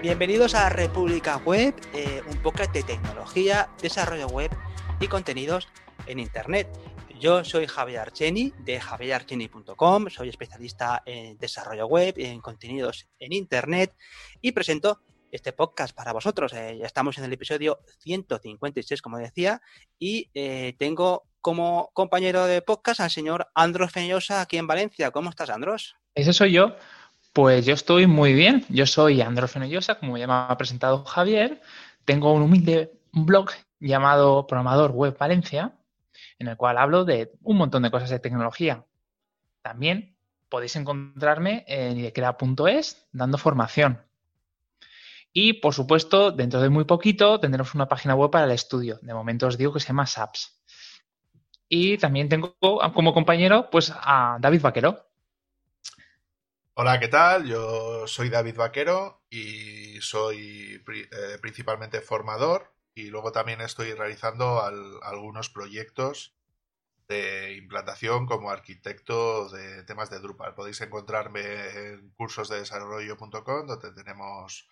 Bienvenidos a República Web, eh, un poco de tecnología, desarrollo web y contenidos en Internet. Yo soy Javier Archeni de javierarcheni.com, soy especialista en desarrollo web y en contenidos en Internet y presento este podcast para vosotros. Eh, ya estamos en el episodio 156, como decía, y eh, tengo como compañero de podcast al señor Andros Feñosa aquí en Valencia. ¿Cómo estás, Andros? Ese soy yo. Pues yo estoy muy bien. Yo soy Andros Fenollosa, como ya me ha presentado Javier. Tengo un humilde blog llamado Programador Web Valencia, en el cual hablo de un montón de cosas de tecnología. También podéis encontrarme en idequera.es dando formación. Y, por supuesto, dentro de muy poquito tendremos una página web para el estudio. De momento os digo que se llama SAPS. Y también tengo como compañero pues, a David Vaquero. Hola, ¿qué tal? Yo soy David Vaquero y soy eh, principalmente formador y luego también estoy realizando algunos proyectos de implantación como arquitecto de temas de Drupal. Podéis encontrarme en cursosdedesarrollo.com donde tenemos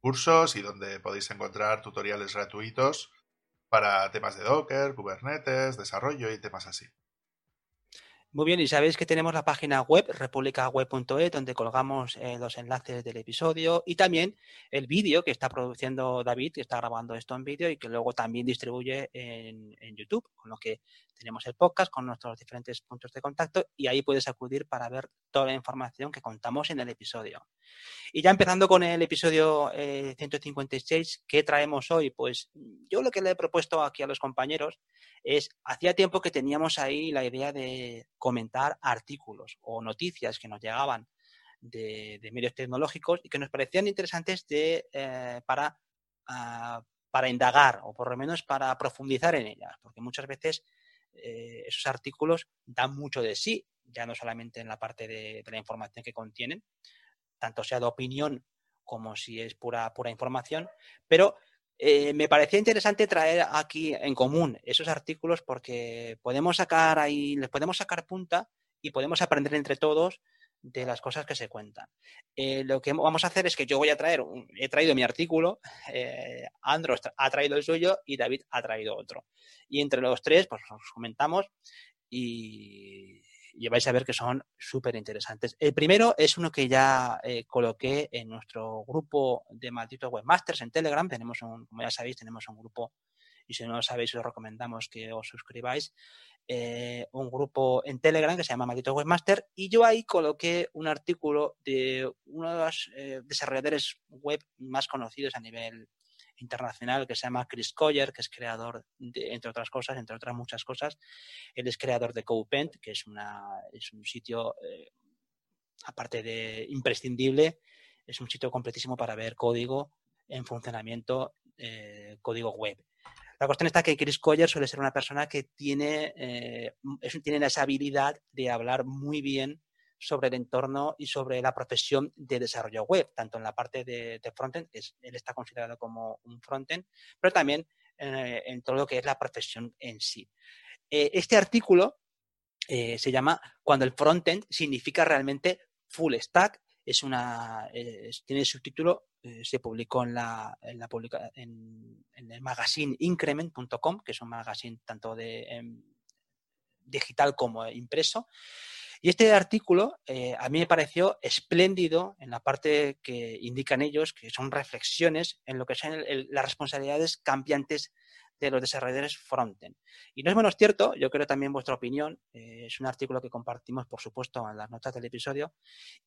cursos y donde podéis encontrar tutoriales gratuitos para temas de Docker, Kubernetes, desarrollo y temas así. Muy bien, y sabéis que tenemos la página web, republicaweb.es, donde colgamos eh, los enlaces del episodio y también el vídeo que está produciendo David, que está grabando esto en vídeo y que luego también distribuye en, en, YouTube, con lo que tenemos el podcast con nuestros diferentes puntos de contacto y ahí puedes acudir para ver toda la información que contamos en el episodio. Y ya empezando con el episodio 156, eh, ¿qué traemos hoy? Pues yo lo que le he propuesto aquí a los compañeros es, hacía tiempo que teníamos ahí la idea de comentar artículos o noticias que nos llegaban de, medios tecnológicos y que nos parecían interesantes de, eh, para, ah, para indagar o por lo menos para profundizar en ellas, porque muchas veces eh, esos artículos dan mucho de sí, ya no solamente en la parte de, la información que contienen, tanto sea de opinión como si es pura, pura información, pero eh, me parecía interesante traer aquí en común esos artículos porque podemos sacar ahí, les podemos sacar punta y podemos aprender entre todos de las cosas que se cuentan. Eh, lo que vamos a hacer es que yo voy a traer, he traído mi artículo, eh, Andros ha traído el suyo y David ha traído otro. Y entre los tres, pues os comentamos y, vais a ver que son súper interesantes. El primero es uno que ya eh, coloqué en nuestro grupo de malditos webmasters en Telegram. Tenemos un, como ya sabéis, tenemos un grupo y si no lo sabéis os recomendamos que os suscribáis, eh, un grupo en Telegram que se llama Maldito Webmaster y yo ahí coloqué un artículo de uno de los eh, desarrolladores web más conocidos a nivel internacional que se llama Chris Coyer, que es creador, de, entre otras cosas, entre otras muchas cosas, él es creador de CodePent, que es, una, es un sitio, eh, aparte de imprescindible, es un sitio completísimo para ver código en funcionamiento, código web. La cuestión está que Chris Coyer suele ser una persona que tiene, eh, tiene esa habilidad de hablar muy bien sobre el entorno y sobre la profesión de desarrollo web, tanto en la parte de, frontend, que él está considerado como un frontend, pero también eh, en todo lo que es la profesión en sí. Eh, este artículo se llama Cuando el frontend significa realmente full stack es una tiene el subtítulo eh, se publicó en la, en, la publica, en, el magazine increment.com que es un magazine tanto de em, digital como impreso. Y este artículo eh, a mí me pareció espléndido en la parte que indican ellos que son reflexiones en lo que son las responsabilidades cambiantes de los desarrolladores frontend. Y no es menos cierto, yo creo también vuestra opinión, eh, es un artículo que compartimos, por supuesto, en las notas del episodio,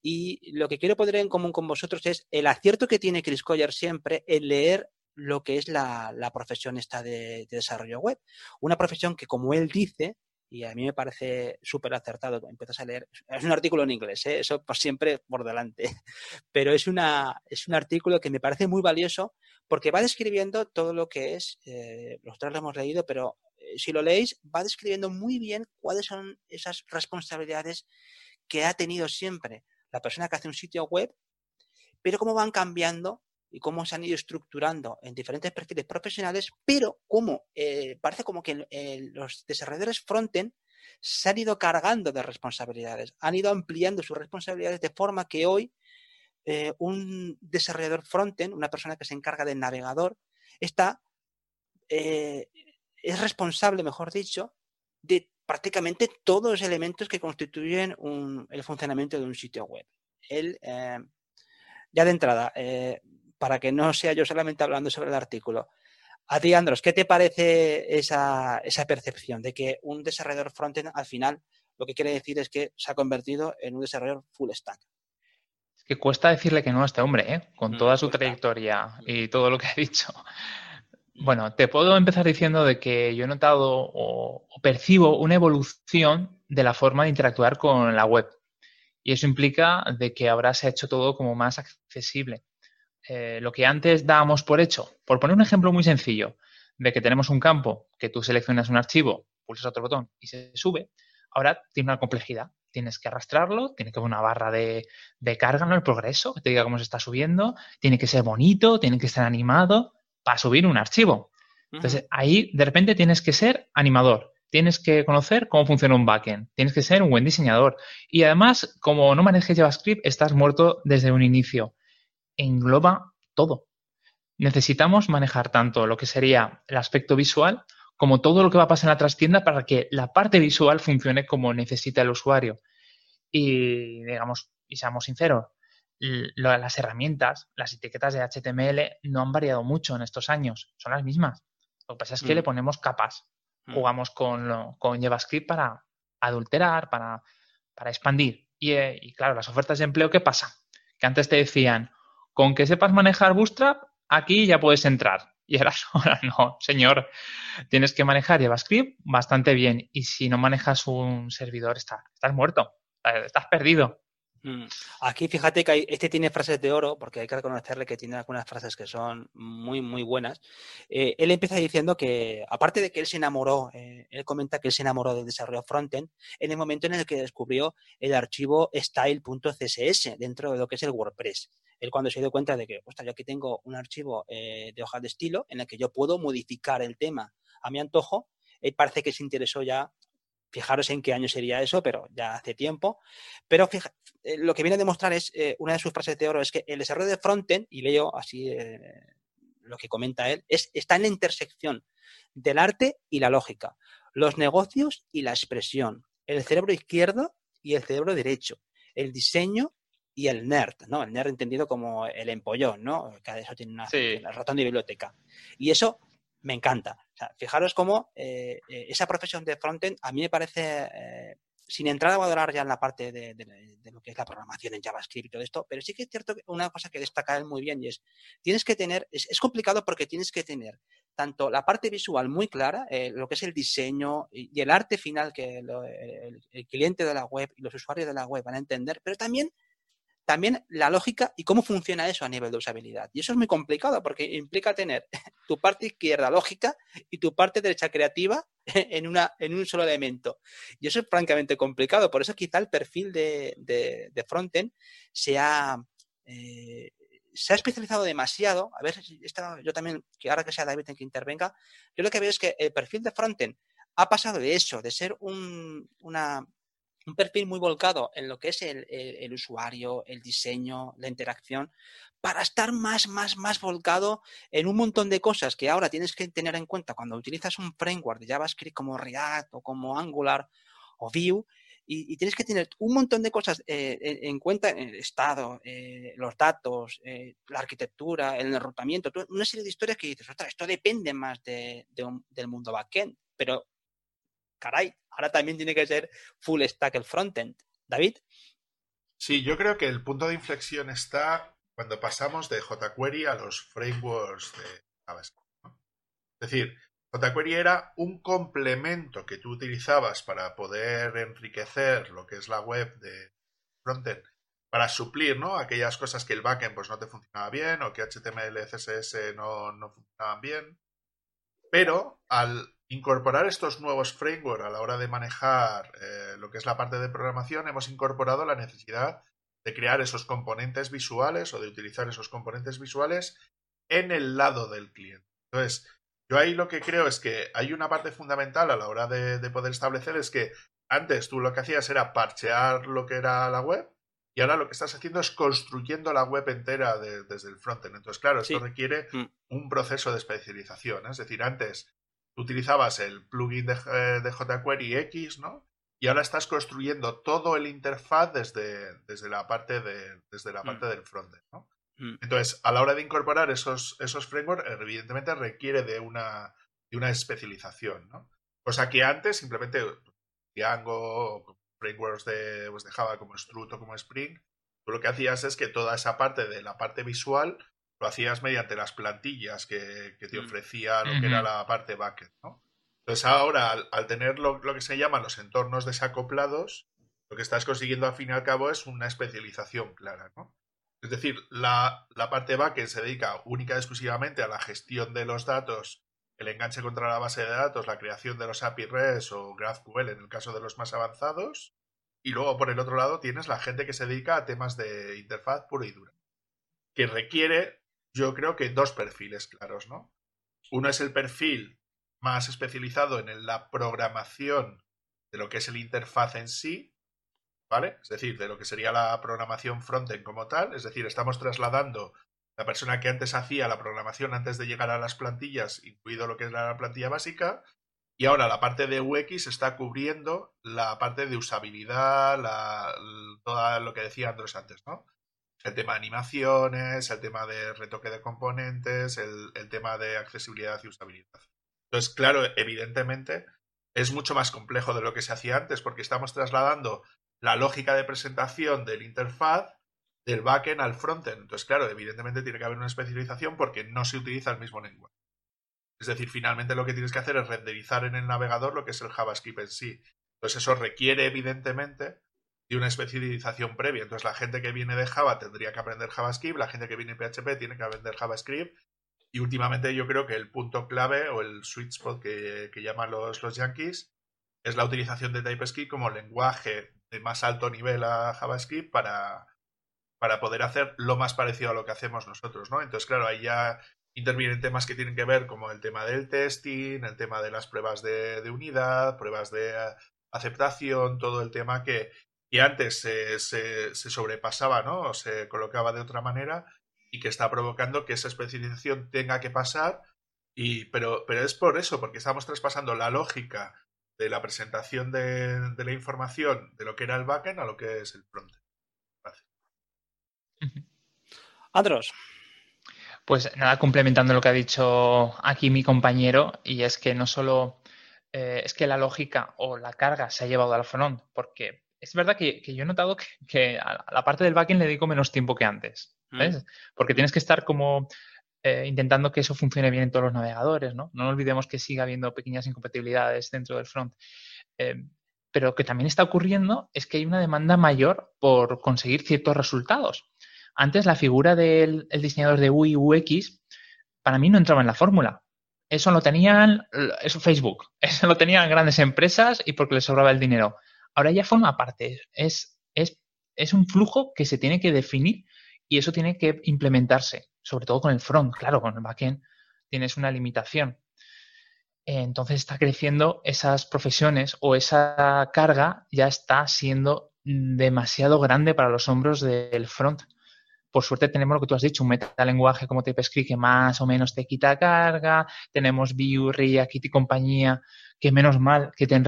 y lo que quiero poner en común con vosotros es el acierto que tiene Chris Collier siempre en leer lo que es la, profesión esta de, desarrollo web. Una profesión que, como él dice, y a mí me parece súper acertado. Empiezas a leer, es un artículo en inglés, ¿eh? eso por siempre por delante, pero es, una, es un artículo que me parece muy valioso porque va describiendo todo lo que es, eh, los tres lo hemos leído, pero eh, si lo leéis, va describiendo muy bien cuáles son esas responsabilidades que ha tenido siempre la persona que hace un sitio web, pero cómo van cambiando y cómo se han ido estructurando en diferentes perfiles profesionales, pero cómo eh, parece como que los desarrolladores frontend se han ido cargando de responsabilidades, han ido ampliando sus responsabilidades de forma que hoy eh, un desarrollador frontend, una persona que se encarga del navegador, está, eh, es responsable, mejor dicho, de prácticamente todos los elementos que constituyen el funcionamiento de un sitio web. Él, eh, ya de entrada, para que no sea yo solamente hablando sobre el artículo, a ti, Andros, ¿qué te parece esa, esa percepción de que un desarrollador frontend al final lo que quiere decir es que se ha convertido en un desarrollador full stack? Es que cuesta decirle que no a este hombre, ¿eh? con mm, toda su trayectoria y todo lo que ha dicho. Bueno, te puedo empezar diciendo de que yo he notado o, percibo una evolución de la forma de interactuar con la web. Y eso implica de que ahora se ha hecho todo como más accesible. Eh, lo que antes dábamos por hecho, por poner un ejemplo muy sencillo, de que tenemos un campo, que tú seleccionas un archivo, pulsas otro botón y se sube, ahora tiene una complejidad. Tienes que arrastrarlo, tiene que haber una barra de, carga en el progreso, que te diga cómo se está subiendo, tiene que ser bonito, tiene que estar animado para subir un archivo. Entonces, ahí de repente tienes que ser animador, tienes que conocer cómo funciona un backend, tienes que ser un buen diseñador. Y además, como no manejes JavaScript, estás muerto desde un inicio engloba todo. Necesitamos manejar tanto lo que sería el aspecto visual como todo lo que va a pasar en la trastienda para que la parte visual funcione como necesita el usuario. Y digamos, y seamos sinceros, las herramientas, las etiquetas de HTML no han variado mucho en estos años, son las mismas. Lo que pasa es que le mm. ponemos capas. Mm. Jugamos con, con JavaScript para adulterar, para, para expandir. Y, eh, y, claro, las ofertas de empleo, ¿qué pasa? Que antes te decían, con que sepas manejar Bootstrap, aquí ya puedes entrar. Y ahora, no, señor, tienes que manejar JavaScript bastante bien. Y si no manejas un servidor, estás muerto, estás perdido. Mm. Aquí fíjate que este tiene frases de oro, porque hay que reconocerle que tiene algunas frases que son muy, muy buenas. Eh, él empieza diciendo que, aparte de que él se enamoró, eh, él comenta que él se enamoró del desarrollo frontend en el momento en el que descubrió el archivo style.css dentro de lo que es el WordPress. Él cuando se dio cuenta de que, ostras, yo aquí tengo un archivo eh, de hoja de estilo en el que yo puedo modificar el tema a mi antojo, él parece que se interesó ya Fijaros en qué año sería eso, pero ya hace tiempo. Pero eh, lo que viene a demostrar es, eh, una de sus frases de oro es que el desarrollo de frontend, y leo así eh, lo que comenta él, es, está en la intersección del arte y la lógica, los negocios y la expresión, el cerebro izquierdo y el cerebro derecho, el diseño y el nerd, ¿no? El nerd entendido como el empollón, ¿no? Cada eso tiene una, una ratón de biblioteca. Y eso me encanta. Fijaros cómo eh, eh, esa profesión de frontend a mí me parece, eh, sin entrar a valorar ya en la parte de, lo que es la programación en JavaScript y todo esto, pero sí que es cierto que una cosa que destaca él muy bien y es, tienes que tener, es, complicado porque tienes que tener tanto la parte visual muy clara, lo que es el diseño y, el arte final que el cliente de la web y los usuarios de la web van a entender, pero también también la lógica y cómo funciona eso a nivel de usabilidad. Y eso es muy complicado porque implica tener tu parte izquierda lógica y tu parte derecha creativa en, una, en un solo elemento. Y eso es francamente complicado. Por eso quizá el perfil de, de, frontend se ha, eh, se ha especializado demasiado. A ver, yo también, que ahora que sea David en que intervenga, yo lo que veo es que el perfil de frontend ha pasado de eso, de ser un, una, un perfil muy volcado en lo que es el, usuario, el diseño, la interacción, para estar más, más, más volcado en un montón de cosas que ahora tienes que tener en cuenta cuando utilizas un framework de JavaScript como React o como Angular o Vue. Y, tienes que tener un montón de cosas eh, en, cuenta en el estado, eh, los datos, eh, la arquitectura, el enrutamiento, una serie de historias que dices, ostras, esto depende más de, del mundo backend, pero caray, ahora también tiene que ser full stack el frontend. David. Sí, yo creo que el punto de inflexión está cuando pasamos de jQuery a los frameworks de JavaScript. Es decir, jQuery era un complemento que tú utilizabas para poder enriquecer lo que es la web de frontend, para suplir ¿no? aquellas cosas que el backend pues, no te funcionaba bien o que HTML, CSS no, no funcionaban bien. Pero al incorporar estos nuevos frameworks a la hora de manejar eh, lo que es la parte de programación, hemos incorporado la necesidad de crear esos componentes visuales o de utilizar esos componentes visuales en el lado del cliente. Entonces, yo ahí lo que creo es que hay una parte fundamental a la hora de, poder establecer es que antes tú lo que hacías era parchear lo que era la web y ahora lo que estás haciendo es construyendo la web entera desde el frontend. Entonces, claro, esto requiere mm. un proceso de especialización. ¿eh? Es decir, antes utilizabas el plugin de, eh, de, jQuery X, ¿no? Y ahora estás construyendo todo el interfaz desde, desde la parte, de, desde la mm. parte del frontend, ¿no? Mm. Entonces, a la hora de incorporar esos, esos frameworks, evidentemente requiere de una, de una especialización, ¿no? Cosa que antes simplemente Django frameworks de, pues de Java como Strut o como Spring, tú lo que hacías es que toda esa parte de la parte visual lo hacías mediante las plantillas que, te mm. ofrecía lo que era la parte backend, ¿no? Entonces ahora, al, tener lo, que se llaman los entornos desacoplados, lo que estás consiguiendo al fin y al cabo es una especialización clara, ¿no? Es decir, la, la parte backend se dedica única y exclusivamente a la gestión de los datos, el enganche contra la base de datos, la creación de los API REST o GraphQL en el caso de los más avanzados. Y luego, por el otro lado, tienes la gente que se dedica a temas de interfaz pura y dura, que requiere yo creo que dos perfiles claros, ¿no? Uno es el perfil más especializado en la programación de lo que es el interfaz en sí, ¿vale? Es decir, de lo que sería la programación frontend como tal, es decir, estamos trasladando la persona que antes hacía la programación antes de llegar a las plantillas, incluido lo que es la plantilla básica, y ahora la parte de UX está cubriendo la parte de usabilidad, la, todo lo que decía Andrés antes, ¿no? El tema de animaciones, el tema de retoque de componentes, el, tema de accesibilidad y usabilidad. Entonces, claro, evidentemente es mucho más complejo de lo que se hacía antes porque estamos trasladando la lógica de presentación del interfaz del backend al frontend. Entonces, claro, evidentemente tiene que haber una especialización porque no se utiliza el mismo lenguaje. Es decir, finalmente lo que tienes que hacer es renderizar en el navegador lo que es el JavaScript en sí. Entonces, eso requiere, evidentemente, de una especialización previa. Entonces la gente que viene de Java tendría que aprender JavaScript, la gente que viene de PHP tiene que aprender JavaScript. Y últimamente yo creo que el punto clave o el sweet spot que, llaman los, los yankees es la utilización de TypeScript como lenguaje de más alto nivel a JavaScript para, para poder hacer lo más parecido a lo que hacemos nosotros, ¿no? Entonces, claro, ahí ya intervienen temas que tienen que ver como el tema del testing, el tema de las pruebas de, de unidad, pruebas de aceptación, todo el tema que, y antes se, se, sobrepasaba, ¿no? O se colocaba de otra manera y que está provocando que esa especialización tenga que pasar. Y, pero, pero es por eso, porque estamos traspasando la lógica de la presentación de, la información de lo que era el backend a lo que es el frontend. Andros. Pues nada, complementando lo que ha dicho aquí mi compañero, y es que no solo eh, es que la lógica o la carga se ha llevado al front, porque es verdad que, yo he notado que, a la parte del backend le dedico menos tiempo que antes. Mm. Porque tienes que estar como eh, intentando que eso funcione bien en todos los navegadores, ¿no? No olvidemos que siga habiendo pequeñas incompatibilidades dentro del front. Eh, pero lo que también está ocurriendo es que hay una demanda mayor por conseguir ciertos resultados. Antes la figura del diseñador de UI UX para mí no entraba en la fórmula. Eso lo tenían, eso Facebook, eso lo tenían grandes empresas y porque les sobraba el dinero ahora ya forma parte. Es, es, es un flujo que se tiene que definir y eso tiene que implementarse, sobre todo con el front. Claro, con el backend tienes una limitación. Entonces está creciendo esas profesiones o esa carga ya está siendo demasiado grande para los hombros del front. Por suerte tenemos lo que tú has dicho, un metalenguaje como TypeScript que más o menos te quita carga, tenemos Vue, React y compañía que menos mal que te,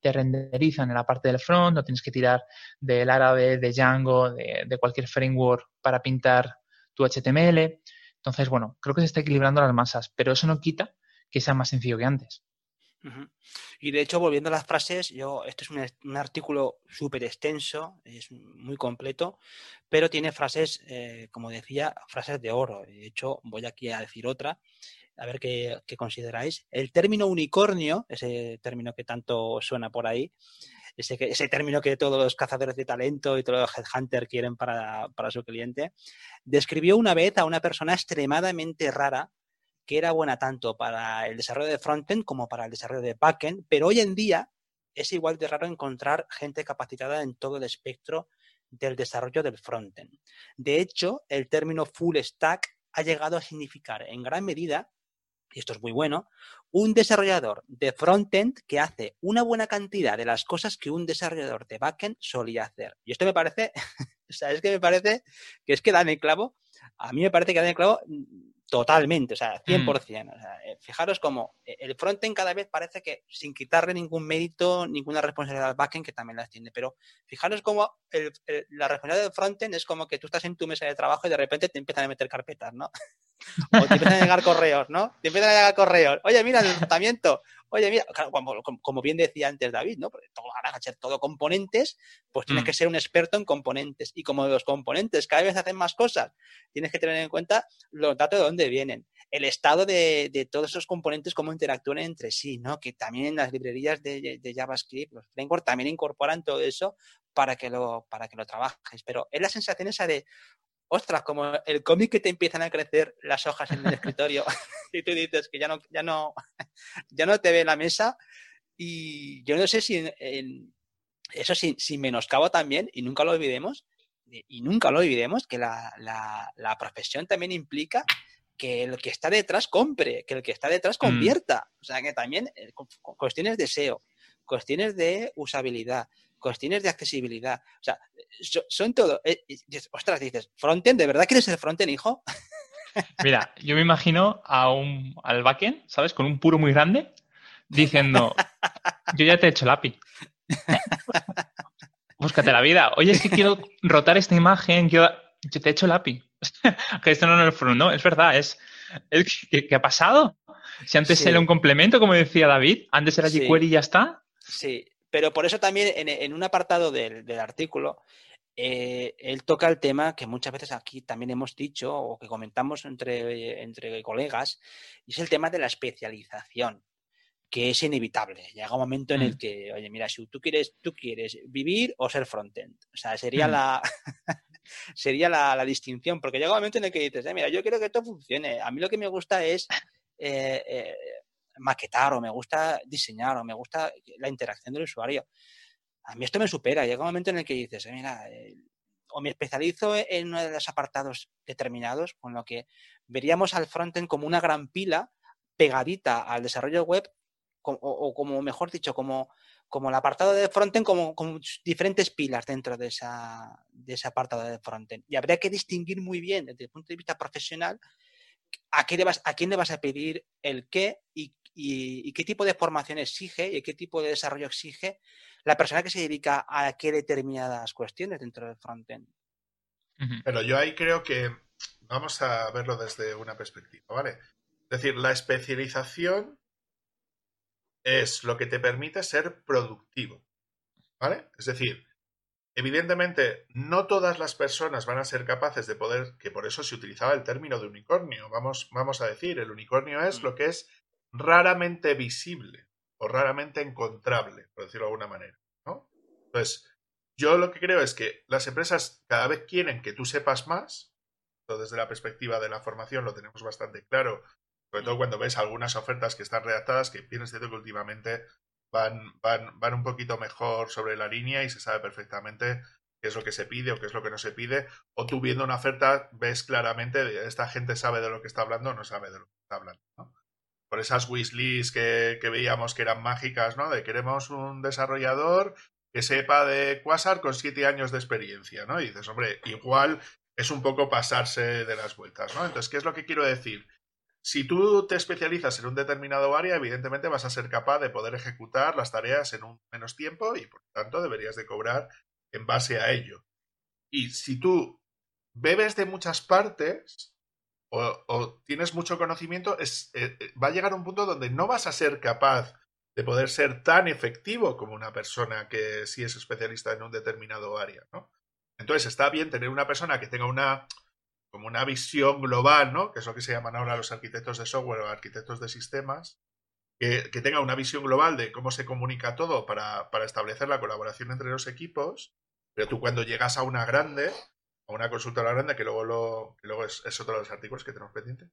te renderizan en la parte del front, no tienes que tirar del árabe, de Django, de, cualquier framework para pintar tu HTML. Entonces, bueno, creo que se está equilibrando las masas, pero eso no quita que sea más sencillo que antes. Y de hecho, volviendo a las frases, yo, este es un, artículo súper extenso, es muy completo, pero tiene frases, eh, como decía, frases de oro. De hecho, voy aquí a decir otra, a ver qué, consideráis. El término unicornio, ese término que tanto suena por ahí, ese, término que todos los cazadores de talento y todos los headhunters quieren para, para su cliente, describió una vez a una persona extremadamente rara que era buena tanto para el desarrollo de frontend como para el desarrollo de backend, pero hoy en día es igual de raro encontrar gente capacitada en todo el espectro del desarrollo del frontend. De hecho, el término full stack ha llegado a significar en gran medida y esto es muy bueno, un desarrollador de frontend que hace una buena cantidad de las cosas que un desarrollador de backend solía hacer. Y esto me parece O sea, es que me parece que es que dan el clavo. A mí me parece que el clavo Totalmente, o sea, 100%. Mm. O sea, eh, fijaros como eh, el frontend cada vez parece que sin quitarle ningún mérito, ninguna responsabilidad al backend, que también las tiene, pero fijaros como la responsabilidad del frontend es como que tú estás en tu mesa de trabajo y de repente te empiezan a meter carpetas, ¿no? o te empiezan a llegar correos, ¿no? Te empiezan a llegar correos. Oye, mira, el tratamiento. Oye, mira, como, bien decía antes David, ¿no? Porque todo, ahora ser todo componentes, pues tienes mm. que ser un experto en componentes. Y como los componentes cada vez hacen más cosas, tienes que tener en cuenta los datos de dónde vienen. El estado de, todos esos componentes, cómo interactúan entre sí, ¿no? Que también en las librerías de, JavaScript, los frameworks también incorporan todo eso para que lo, para que lo trabajes. Pero es la sensación esa de, ostras, como el cómic que te empiezan a crecer las hojas en el escritorio y tú dices que ya no, ya no, ya no te ve la mesa y yo no sé si eso sin, sin, menoscabo también, y nunca lo olvidemos, y nunca lo olvidemos, que la, la, profesión también implica que el que está detrás compre, que el que está detrás mm. convierta. O sea, que también eh, cuestiones de SEO, cuestiones de usabilidad, cuestiones de accesibilidad. O sea, son todo. Eh, ostras, dices, ¿frontend? ¿De verdad quieres ser frontend, hijo? Mira, yo me imagino a un, al backend, ¿sabes? Con un puro muy grande, diciendo, yo ya te he hecho el API. Búscate la vida. Oye, es que quiero rotar esta imagen, quiero... yo te he hecho el API. que esto no es no, es verdad, es... ¿Qué, ha pasado? Si antes era un complemento, como decía David, antes era jQuery y ya está. Sí, pero por eso también en, un apartado del, artículo, eh, él toca el tema que muchas veces aquí también hemos dicho o que comentamos entre, entre colegas, y es el tema de la especialización que es inevitable. Llega un momento en el mm. que, oye, mira, si tú quieres, tú quieres vivir o ser frontend. O sea, sería mm. la sería la, distinción, porque llega un momento en el que dices, eh, mira, yo quiero que esto funcione. A mí lo que me gusta es eh, eh, maquetar o me gusta diseñar o me gusta la interacción del usuario. A mí esto me supera. Llega un momento en el que dices, mira, o me especializo en uno de los apartados determinados, con lo que veríamos al frontend como una gran pila pegadita al desarrollo web, o, como mejor dicho, como, como el apartado de frontend, como, como diferentes pilas dentro de, esa, de ese apartado de frontend. Y habría que distinguir muy bien desde el punto de vista profesional a, qué vas, a quién le vas a pedir el qué y y, qué tipo de formación exige y qué tipo de desarrollo exige la persona que se dedica a qué determinadas cuestiones dentro del frontend. Pero yo ahí creo que vamos a verlo desde una perspectiva, ¿vale? Es decir, la especialización es lo que te permite ser productivo, ¿vale? Es decir, evidentemente no todas las personas van a ser capaces de poder, que por eso se utilizaba el término de unicornio, vamos, vamos a decir, el unicornio es mm. lo que es raramente visible o raramente encontrable, por decirlo de alguna manera. ¿no? Entonces, yo lo que creo es que las empresas cada vez quieren que tú sepas más. desde la perspectiva de la formación lo tenemos bastante claro, sobre todo cuando ves algunas ofertas que están redactadas que tienes que últimamente van, van, van un poquito mejor sobre la línea y se sabe perfectamente qué es lo que se pide o qué es lo que no se pide. O tú viendo una oferta ves claramente, esta gente sabe de lo que está hablando o no sabe de lo que está hablando. por esas wishlists que, que veíamos que eran mágicas, ¿no? De queremos un desarrollador que sepa de Quasar con siete años de experiencia, ¿no? Y dices, hombre, igual es un poco pasarse de las vueltas, ¿no? Entonces, ¿qué es lo que quiero decir? Si tú te especializas en un determinado área, evidentemente vas a ser capaz de poder ejecutar las tareas en un menos tiempo y por tanto deberías de cobrar en base a ello. Y si tú bebes de muchas partes, o, tienes mucho conocimiento, es, eh, eh, va a llegar un punto donde no vas a ser capaz de poder ser tan efectivo como una persona que sí es especialista en un determinado área, ¿no? Entonces está bien tener una persona que tenga una como una visión global, ¿no? Que es lo que se llaman ahora los arquitectos de software o arquitectos de sistemas, que, que tenga una visión global de cómo se comunica todo para, para establecer la colaboración entre los equipos, pero tú cuando llegas a una grande, a una consultora grande, que luego, lo, luego es, otro de los artículos que tenemos pendiente,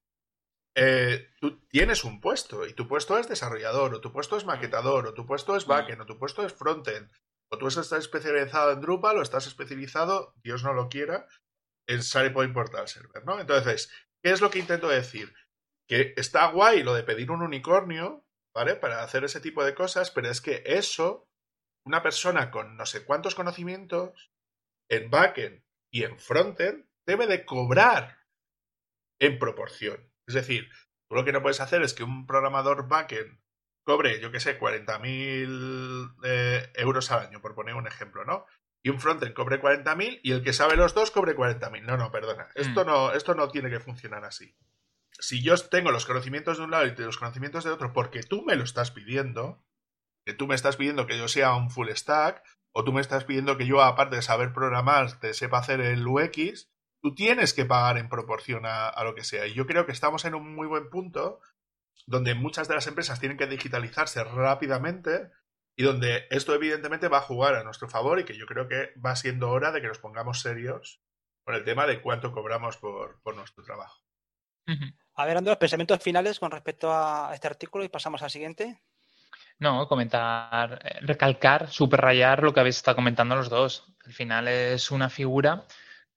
eh, tú tienes un puesto y tu puesto es desarrollador, o tu puesto es maquetador, o tu puesto es backend, o tu puesto es frontend, o tú estás especializado en Drupal o estás especializado, Dios no lo quiera, en SharePoint Portal Server, ¿no? Entonces, ¿qué es lo que intento decir? Que está guay lo de pedir un unicornio, ¿vale? Para hacer ese tipo de cosas, pero es que eso, una persona con no sé cuántos conocimientos en backend Y en frontend debe de cobrar en proporción. Es decir, tú lo que no puedes hacer es que un programador backend cobre, yo que sé, 40.000 eh, euros al año, por poner un ejemplo, ¿no? Y un frontend cobre 40.000 y el que sabe los dos cobre 40.000. No, no, perdona. Esto, mm. no, esto no tiene que funcionar así. Si yo tengo los conocimientos de un lado y los conocimientos de otro porque tú me lo estás pidiendo, que tú me estás pidiendo que yo sea un full stack, o tú me estás pidiendo que yo, aparte de saber programar, te sepa hacer el UX, tú tienes que pagar en proporción a, lo que sea. Y yo creo que estamos en un muy buen punto donde muchas de las empresas tienen que digitalizarse rápidamente y donde esto evidentemente va a jugar a nuestro favor y que yo creo que va siendo hora de que nos pongamos serios con el tema de cuánto cobramos por, nuestro trabajo. A ver, Andrés, pensamientos finales con respecto a este artículo y pasamos al siguiente. No, comentar, eh, recalcar, subrayar lo que habéis estado comentando los dos. Al final es una figura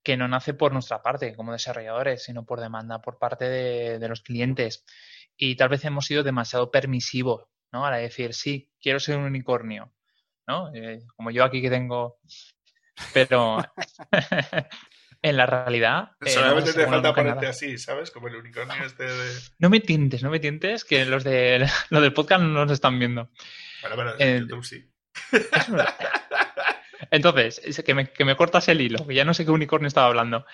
que no nace por nuestra parte como desarrolladores, sino por demanda por parte de, los clientes. Y tal vez hemos sido demasiado permisivos, ¿no? Al decir, sí, quiero ser un unicornio, ¿no? Eh, como yo aquí que tengo... Pero en la realidad... Eh, Solamente te falta ponerte así, ¿sabes? Como el unicornio este de... No me tientes, no me tientes, que los, de, los del podcast no nos están viendo. Bueno, pero en YouTube sí. Entonces, que me, que me cortas el hilo, que ya no sé qué unicornio estaba hablando.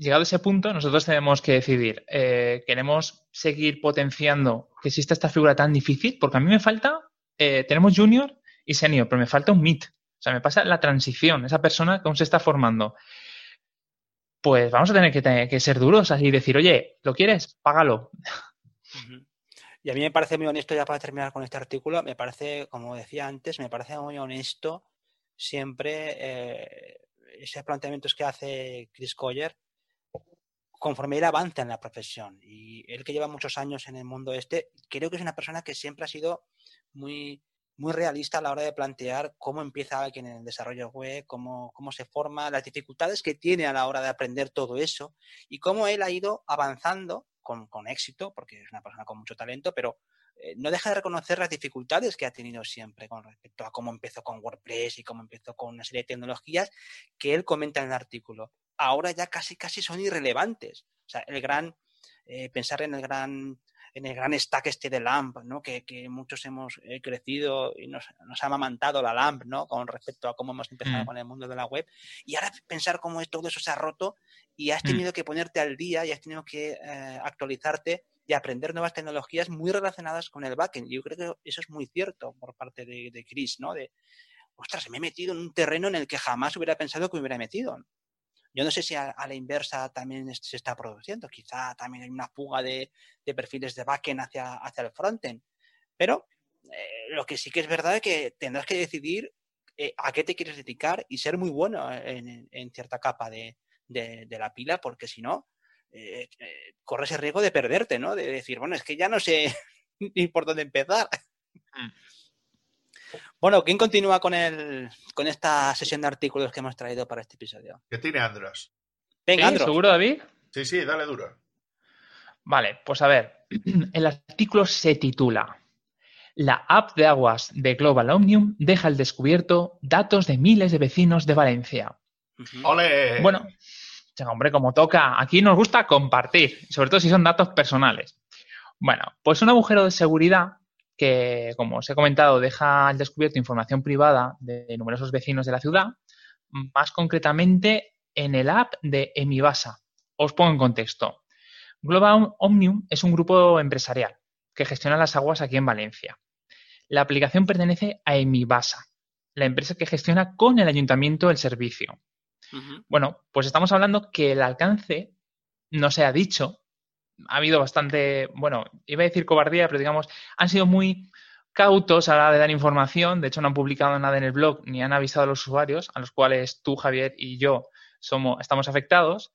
Llegado a ese punto, nosotros tenemos que decidir, eh, ¿queremos seguir potenciando que exista esta figura tan difícil? Porque a mí me falta, eh, tenemos junior y senior, pero me falta un mid. O sea, me pasa la transición, esa persona que aún se está formando. Pues vamos a tener que, ser duros y decir, oye, ¿lo quieres? Págalo. Y a mí me parece muy honesto, ya para terminar con este artículo, me parece, como decía antes, me parece muy honesto siempre eh, esos planteamientos que hace Chris Coyer conforme él avanza en la profesión. Y él que lleva muchos años en el mundo este, creo que es una persona que siempre ha sido muy, muy realista a la hora de plantear cómo empieza alguien en el desarrollo web, cómo, cómo se forma, las dificultades que tiene a la hora de aprender todo eso y cómo él ha ido avanzando con, con éxito, porque es una persona con mucho talento, pero eh, no deja de reconocer las dificultades que ha tenido siempre con respecto a cómo empezó con WordPress y cómo empezó con una serie de tecnologías que él comenta en el artículo. Ahora ya casi casi son irrelevantes. O sea, el gran eh, pensar en el gran en el gran stack este de LAMP, ¿no? Que, muchos hemos eh, crecido y nos, nos, ha amamantado la LAMP, ¿no? Con respecto a cómo hemos empezado mm. con el mundo de la web. Y ahora pensar cómo es, todo eso se ha roto y has mm. tenido que ponerte al día y has tenido que actualizarte y aprender nuevas tecnologías muy relacionadas con el backend. Yo creo que eso es muy cierto por parte de, Chris, ¿no? De, ostras, me he metido en un terreno en el que jamás hubiera pensado que me hubiera metido. Yo no sé si a, la inversa también se está produciendo. Quizá también hay una fuga de, perfiles de backend hacia, hacia el frontend. Pero eh, lo que sí que es verdad es que tendrás que decidir eh, a qué te quieres dedicar y ser muy bueno en, cierta capa de, la pila, porque si no, eh, eh, corres el riesgo de perderte, ¿no? De decir, bueno, es que ya no sé ni por dónde empezar. Mm. Bueno, ¿quién continúa con el con esta sesión de artículos que hemos traído para este episodio? ¿Qué tiene Andros? Venga, Andros. ¿Seguro, David? Sí, sí, dale duro. Vale, pues a ver, el artículo se titula La app de aguas de Global Omnium deja al descubierto datos de miles de vecinos de Valencia. ¡Ole! Bueno, hombre, como toca, aquí nos gusta compartir, sobre todo si son datos personales. Bueno, pues un agujero de seguridad que, como os he comentado, deja al descubierto información privada de numerosos vecinos de la ciudad, más concretamente en el app de Emibasa. Os pongo en contexto. Global Omnium es un grupo empresarial que gestiona las aguas aquí en Valencia. La aplicación pertenece a Emibasa, la empresa que gestiona con el ayuntamiento el servicio. Bueno, pues estamos hablando que el alcance no se ha dicho. Ha habido bastante, bueno, iba a decir cobardía, pero digamos, han sido muy cautos a la hora de dar información. De hecho, no han publicado nada en el blog ni han avisado a los usuarios, a los cuales tú, Javier, y yo somos, estamos afectados.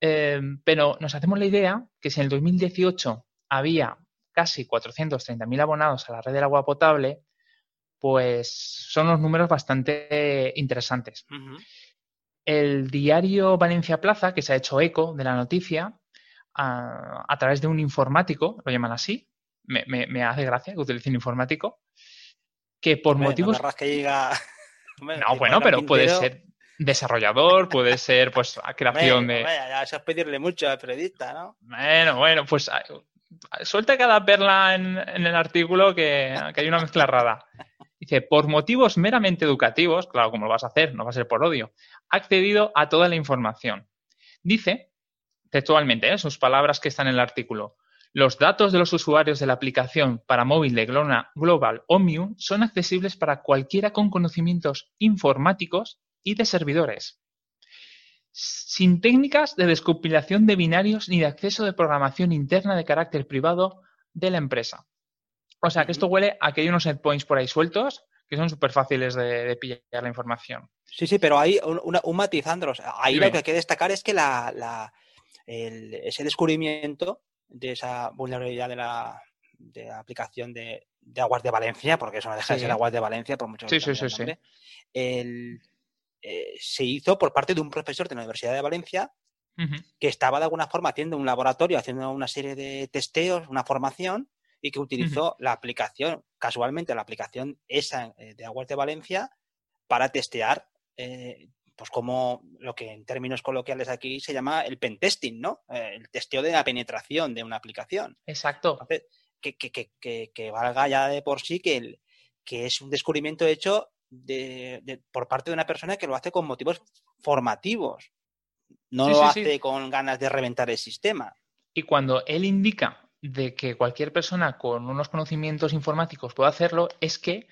Eh, pero nos hacemos la idea que si en el 2018 había casi 430.000 abonados a la red del agua potable, pues son unos números bastante interesantes el diario Valencia Plaza, que se ha hecho eco de la noticia, a, través de un informático, lo llaman así, me, hace gracia que utilicen informático, que por motivos... que llega... no, bueno, pero puede ser... desarrollador, puede ser pues creación de... ya eso es pedirle mucho al periodista, ¿no? Bueno, bueno, pues suelta cada perla en, el artículo que, que, hay una mezcla rara. Dice, por motivos meramente educativos, claro, como lo vas a hacer, no va a ser por odio, ha accedido a toda la información. Dice, textualmente, ¿eh? sus palabras que están en el artículo, los datos de los usuarios de la aplicación para móvil de Global Omnium son accesibles para cualquiera con conocimientos informáticos y de servidores, sin técnicas de descompilación de binarios ni de acceso de programación interna de carácter privado de la empresa. O sea, que esto huele a que hay unos endpoints por ahí sueltos que son súper fáciles de, pillar la información. Sí, sí, pero hay un, matiz, Andros. Ahí lo que hay que destacar es que la, ese descubrimiento de esa vulnerabilidad de la, aplicación de, Aguas de Valencia, porque eso no deja de ser Aguas de Valencia por mucho sí, sí, sí, sí. Eh, se hizo por parte de un profesor de la Universidad de Valencia que estaba de alguna forma haciendo un laboratorio, haciendo una serie de testeos, una formación, y que utilizó la aplicación, casualmente la aplicación esa eh, de Aguas de Valencia, para testear eh, pues como lo que en términos coloquiales aquí se llama el pentesting, ¿no? Eh, el testeo de la penetración de una aplicación. Exacto. que, que, que, que, valga ya de por sí que, el, que es un descubrimiento hecho de, por parte de una persona que lo hace con motivos formativos. No lo hace con ganas de reventar el sistema. Y cuando él indica de que cualquier persona con unos conocimientos informáticos pueda hacerlo, es que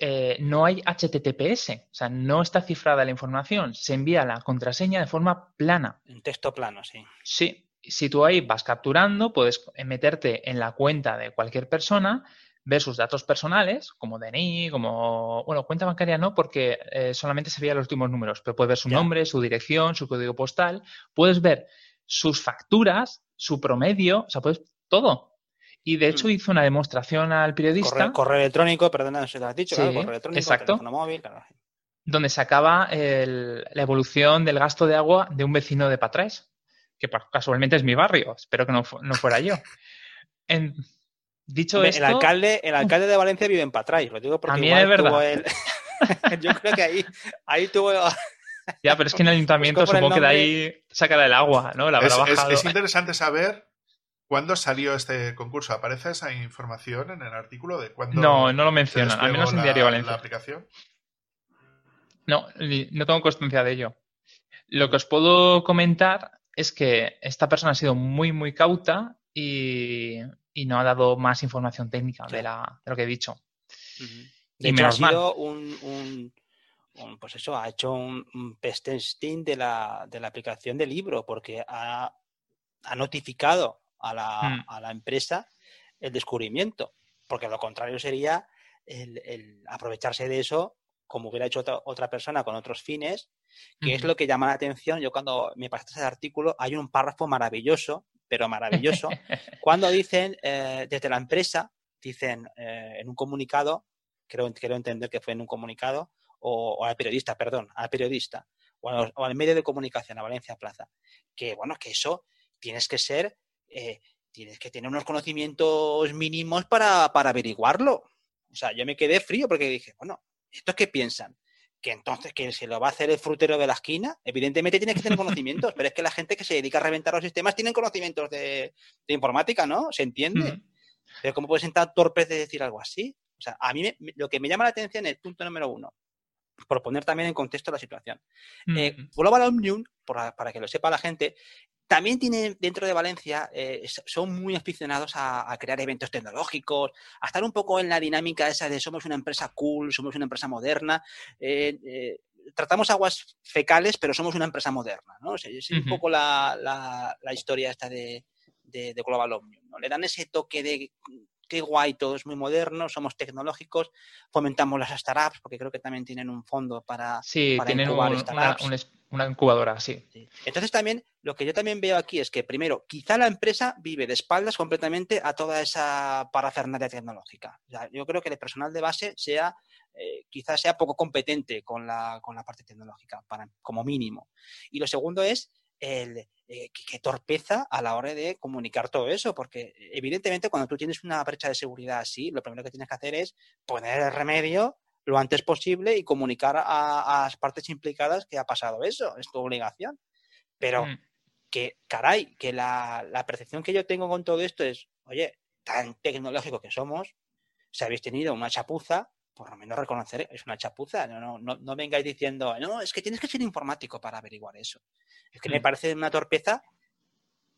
eh, no hay HTTPS, o sea, no está cifrada la información, se envía la contraseña de forma plana. En texto plano, sí. Sí, si tú ahí vas capturando, puedes meterte en la cuenta de cualquier persona, ver sus datos personales, como DNI, como, bueno, cuenta bancaria no, porque eh, solamente se veía los últimos números, pero puedes ver su nombre, su dirección, su código postal, puedes ver sus facturas, su promedio, o sea, puedes todo. Y de hecho mm. hizo una demostración al periodista. Correo, electrónico, perdona, no se lo has dicho, claro, correo electrónico, exacto, teléfono móvil, claro. Donde sacaba la evolución del gasto de agua de un vecino de Patrés, que casualmente es mi barrio, espero que no, fuera yo. En, dicho esto. El alcalde, el alcalde de Valencia vive en Patrais, lo digo porque igual es verdad. yo creo que ahí, ahí tuvo. ya, pero es que en el ayuntamiento supongo que de ahí sacará el agua, ¿no? La es interesante saber ¿Cuándo salió este concurso? ¿Aparece esa información en el artículo de cuándo? No, no lo menciona, al menos en Diario Valencia. La aplicación? No, no tengo constancia de ello. Lo que os puedo comentar es que esta persona ha sido muy, muy cauta y, no ha dado más información técnica de, lo que he dicho. De hecho, ha sido un, pues eso, ha hecho un, un testing de la, de la aplicación del libro, porque ha, ha notificado Mm. a la, empresa el descubrimiento, porque lo contrario sería el, aprovecharse de eso como hubiera hecho otra, persona con otros fines, que es lo que llama la atención. Yo cuando me pasaste ese artículo hay un párrafo maravilloso, pero maravilloso, cuando dicen eh, desde la empresa, dicen eh, en un comunicado, creo, quiero entender que fue en un comunicado, o, al periodista, perdón, al periodista, o, o al medio de comunicación, a Valencia Plaza, que bueno, que eso tienes que ser eh, tienes que tener unos conocimientos mínimos para, averiguarlo. O sea, yo me quedé frío porque dije, bueno, ¿estos qué piensan? Que entonces que se lo va a hacer el frutero de la esquina, evidentemente tiene que tener conocimientos, pero es que la gente que se dedica a reventar los sistemas tienen conocimientos de, informática, ¿no? ¿Se entiende? Pero ¿cómo puedes estar torpes de decir algo así? O sea, a mí lo que me llama la atención es el punto número uno, por poner también en contexto la situación. Eh, Global Omnium, para que lo sepa la gente, también tiene dentro de Valencia, eh, son muy aficionados a, crear eventos tecnológicos, a estar un poco en la dinámica esa de somos una empresa cool, somos una empresa moderna. Eh, eh, tratamos aguas fecales, pero somos una empresa moderna, ¿no? es un poco la, historia esta de, Global Omnium, ¿no? Le dan ese toque de qué guay, todo es muy moderno, somos tecnológicos, fomentamos las startups, porque creo que también tienen un fondo para, sí, tienen Una, incubadora, sí. Entonces también, lo que yo también veo aquí es que, primero, quizá la empresa vive de espaldas completamente a toda esa parafernalia tecnológica. yo creo que el personal de base sea eh, quizás sea poco competente con la, con la parte tecnológica, como mínimo. Y lo segundo es el, eh, que, torpeza a la hora de comunicar todo eso, porque evidentemente cuando tú tienes una brecha de seguridad así, lo primero que tienes que hacer es poner el remedio lo antes posible y comunicar a, las partes implicadas que ha pasado eso, es tu obligación. Pero mm. que, caray, que la, la, percepción que yo tengo con todo esto es, oye, tan tecnológico que somos, si habéis tenido una chapuza, por lo menos reconocer, es una chapuza. No, no, no, vengáis diciendo, no, es que tienes que ser informático para averiguar eso. Es que me mm. parece una torpeza.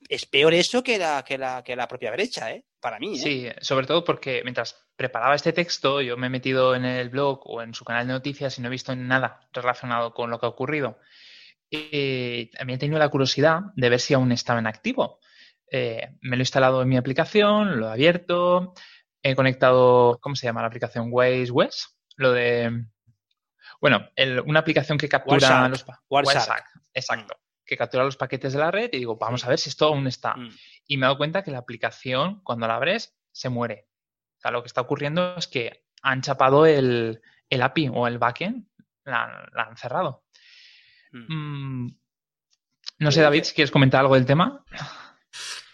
Es peor eso que la, que la, que la propia brecha, ¿eh? Para mí. ¿eh? Sí, sobre todo porque mientras preparaba este texto, yo me he metido en el blog o en su canal de noticias y no he visto nada relacionado con lo que ha ocurrido. Y también he tenido la curiosidad de ver si aún estaba en activo. Eh, me lo he instalado en mi aplicación, lo he abierto, he conectado, ¿cómo se llama la aplicación? Waze West, lo de, bueno, una aplicación que captura los WhatsApp. exacto, que captura los paquetes de la red y digo, vamos a ver si esto aún está. Mm. Y me he dado cuenta que la aplicación, cuando la abres, se muere. O sea, lo que está ocurriendo es que han chapado el, API o el backend, la, han cerrado. Mm. Mm, no sé, David, si quieres comentar algo del tema.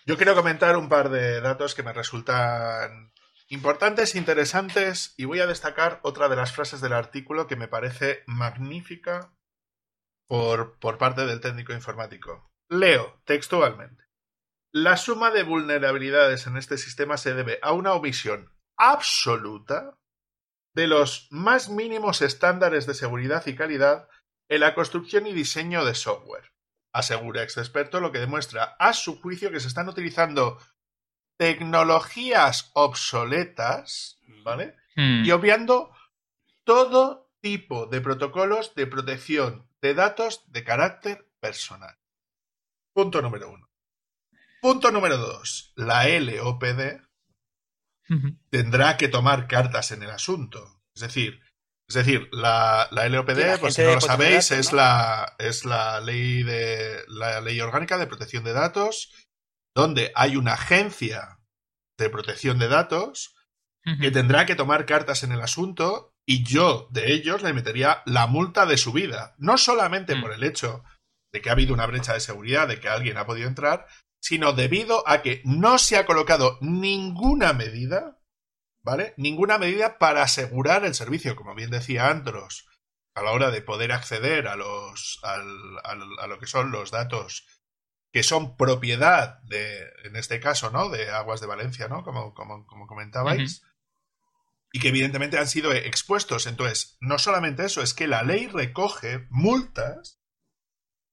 Yo quiero comentar un par de datos que me resultan importantes, interesantes, y voy a destacar otra de las frases del artículo que me parece magnífica por, por parte del técnico informático. Leo textualmente. La suma de vulnerabilidades en este sistema se debe a una omisión absoluta de los más mínimos estándares de seguridad y calidad en la construcción y diseño de software asegura ex experto, lo que demuestra a su juicio que se están utilizando tecnologías obsoletas, ¿vale? Hmm. Y obviando todo tipo de protocolos de protección de datos de carácter personal. Punto número uno. Punto número dos. La LOPD tendrá que tomar cartas en el asunto. Es decir, es decir, la, la LOPD, pues si no lo sabéis, es, la, es la ley de la ley orgánica de protección de datos, donde hay una agencia de protección de datos que tendrá que tomar cartas en el asunto y yo de ellos le metería la multa de su vida. No solamente por mm. el hecho de que ha habido una brecha de seguridad, de que alguien ha podido entrar, sino debido a que no se ha colocado ninguna medida ¿vale? Ninguna medida para asegurar el servicio, como bien decía Andros, a la hora de poder acceder a los a lo que son los datos que son propiedad de, en este caso, ¿no? De Aguas de Valencia, ¿no? Como, como, como comentabais. Y que evidentemente han sido expuestos. Entonces, no solamente eso, es que la ley recoge multas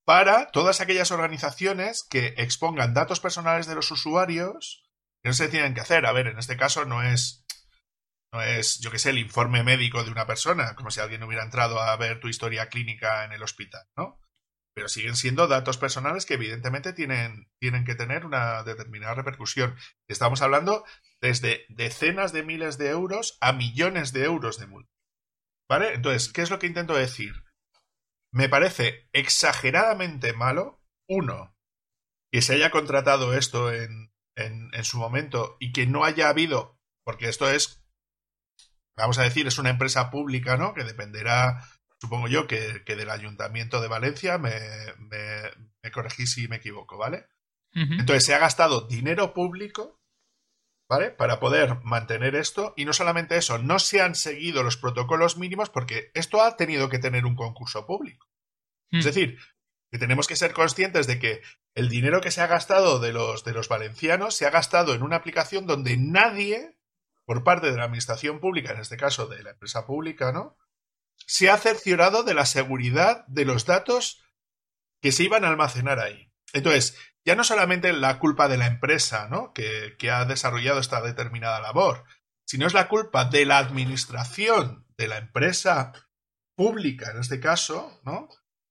para todas aquellas organizaciones que expongan datos personales de los usuarios que no se tienen que hacer. A ver, en este caso no es no es, yo qué sé, el informe médico de una persona, como si alguien hubiera entrado a ver tu historia clínica en el hospital, ¿no? Pero siguen siendo datos personales que evidentemente tienen, tienen que tener una determinada repercusión. Estamos hablando desde decenas de miles de euros a millones de euros de multa. ¿Vale? Entonces, ¿qué es lo que intento decir? Me parece exageradamente malo, uno, que se haya contratado esto en, en, en su momento y que no haya habido, porque esto es vamos a decir, es una empresa pública, ¿no? Que dependerá, supongo yo, que, del Ayuntamiento de Valencia, me, me, corregís si me equivoco, ¿vale? Entonces se ha gastado dinero público, ¿vale? Para poder mantener esto. Y no solamente eso, no se han seguido los protocolos mínimos porque esto ha tenido que tener un concurso público. Es mm. decir, que tenemos que ser conscientes de que el dinero que se ha gastado de los, de los valencianos se ha gastado en una aplicación donde nadie por parte de la administración pública, en este caso de la empresa pública, ¿no? Se ha cerciorado de la seguridad de los datos que se iban a almacenar ahí. Entonces, ya no solamente la culpa de la empresa, ¿no? Que, que ha desarrollado esta determinada labor, sino es la culpa de la administración de la empresa pública, en este caso, ¿no?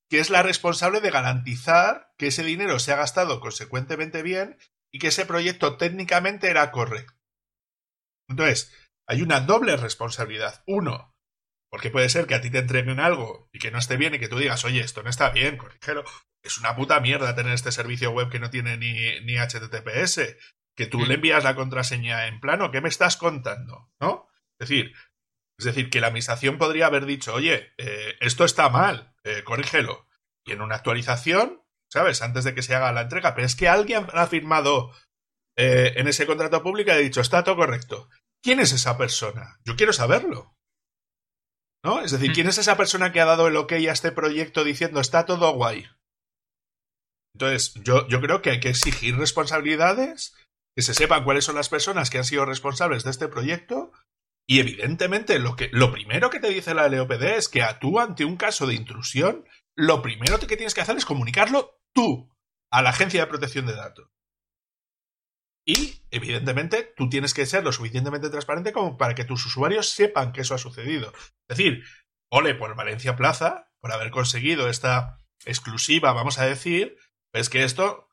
Que es la responsable de garantizar que ese dinero se ha gastado consecuentemente bien y que ese proyecto técnicamente era correcto. Entonces, hay una doble responsabilidad. Uno, porque puede ser que a ti te entreguen algo y que no esté bien y que tú digas, oye, esto no está bien, corrígelo. Es una puta mierda tener este servicio web que no tiene ni, ni HTTPS. Que tú le envías la contraseña en plano. ¿Qué me estás contando? ¿No? Es decir, es decir, que la administración podría haber dicho, oye, eh, esto está mal, eh, corrígelo. Y en una actualización, ¿sabes? Antes de que se haga la entrega. Pero es que alguien ha firmado eh, en ese contrato público ha dicho, está todo correcto. ¿Quién es esa persona? Yo quiero saberlo. ¿No? Es decir, ¿quién es esa persona que ha dado el ok a este proyecto diciendo está todo guay? Entonces, yo, yo creo que hay que exigir responsabilidades, que se sepan cuáles son las personas que han sido responsables de este proyecto y evidentemente lo, que, lo primero que te dice la LOPD es que ante un caso de intrusión, lo primero que tienes que hacer es comunicarlo tú a la Agencia de Protección de Datos. Y, evidentemente, tú tienes que ser lo suficientemente transparente como para que tus usuarios sepan que eso ha sucedido. Es decir, ole por Valencia Plaza, por haber conseguido esta exclusiva, vamos a decir, es que esto,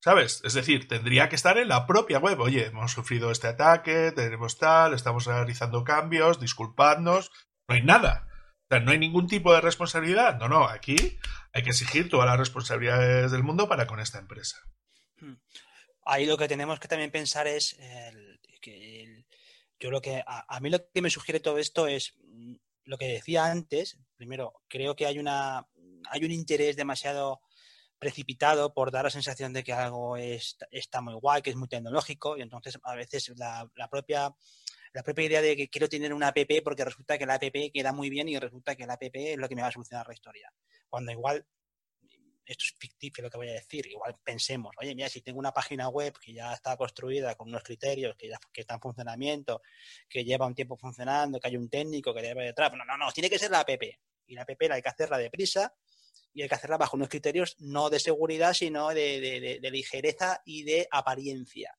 ¿sabes? Es decir, tendría que estar en la propia web. Oye, hemos sufrido este ataque, tenemos tal, estamos realizando cambios, disculpadnos. No hay nada. O sea, no hay ningún tipo de responsabilidad. No, no, aquí hay que exigir todas las responsabilidades del mundo para con esta empresa. Hmm ahí lo que tenemos que también pensar es que yo lo que a, mí lo que me sugiere todo esto es mm, lo que decía antes. Primero, creo que hay una hay un interés demasiado precipitado por dar la sensación de que algo está muy guay, que es muy tecnológico y entonces a veces la, propia la propia idea de que quiero tener una app porque resulta que la app queda muy bien y resulta que la app es lo que me va a solucionar la historia. Cuando igual esto es ficticio lo que voy a decir, igual pensemos, oye, mira, si tengo una página web que ya está construida con unos criterios, que ya está en funcionamiento, que lleva un tiempo funcionando, que hay un técnico que debe detrás, no, no, no, tiene que ser la app. Y la app la hay que hacerla deprisa y hay que hacerla bajo unos criterios no de seguridad, sino de ligereza y de apariencia.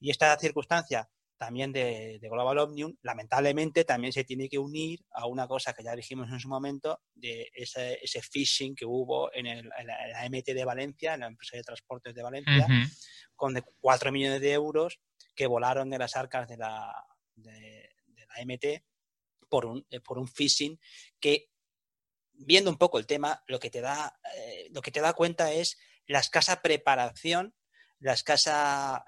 Y esta circunstancia también de, Global Omnium, lamentablemente también se tiene que unir a una cosa que ya dijimos en su momento, de ese, phishing que hubo en, la, MT de Valencia, en la empresa de transportes de Valencia, con de 4 millones de euros que volaron de las arcas de la, de, la MT por un, eh, por un phishing que, viendo un poco el tema, lo que te da, eh, lo que te da cuenta es la escasa preparación, la escasa...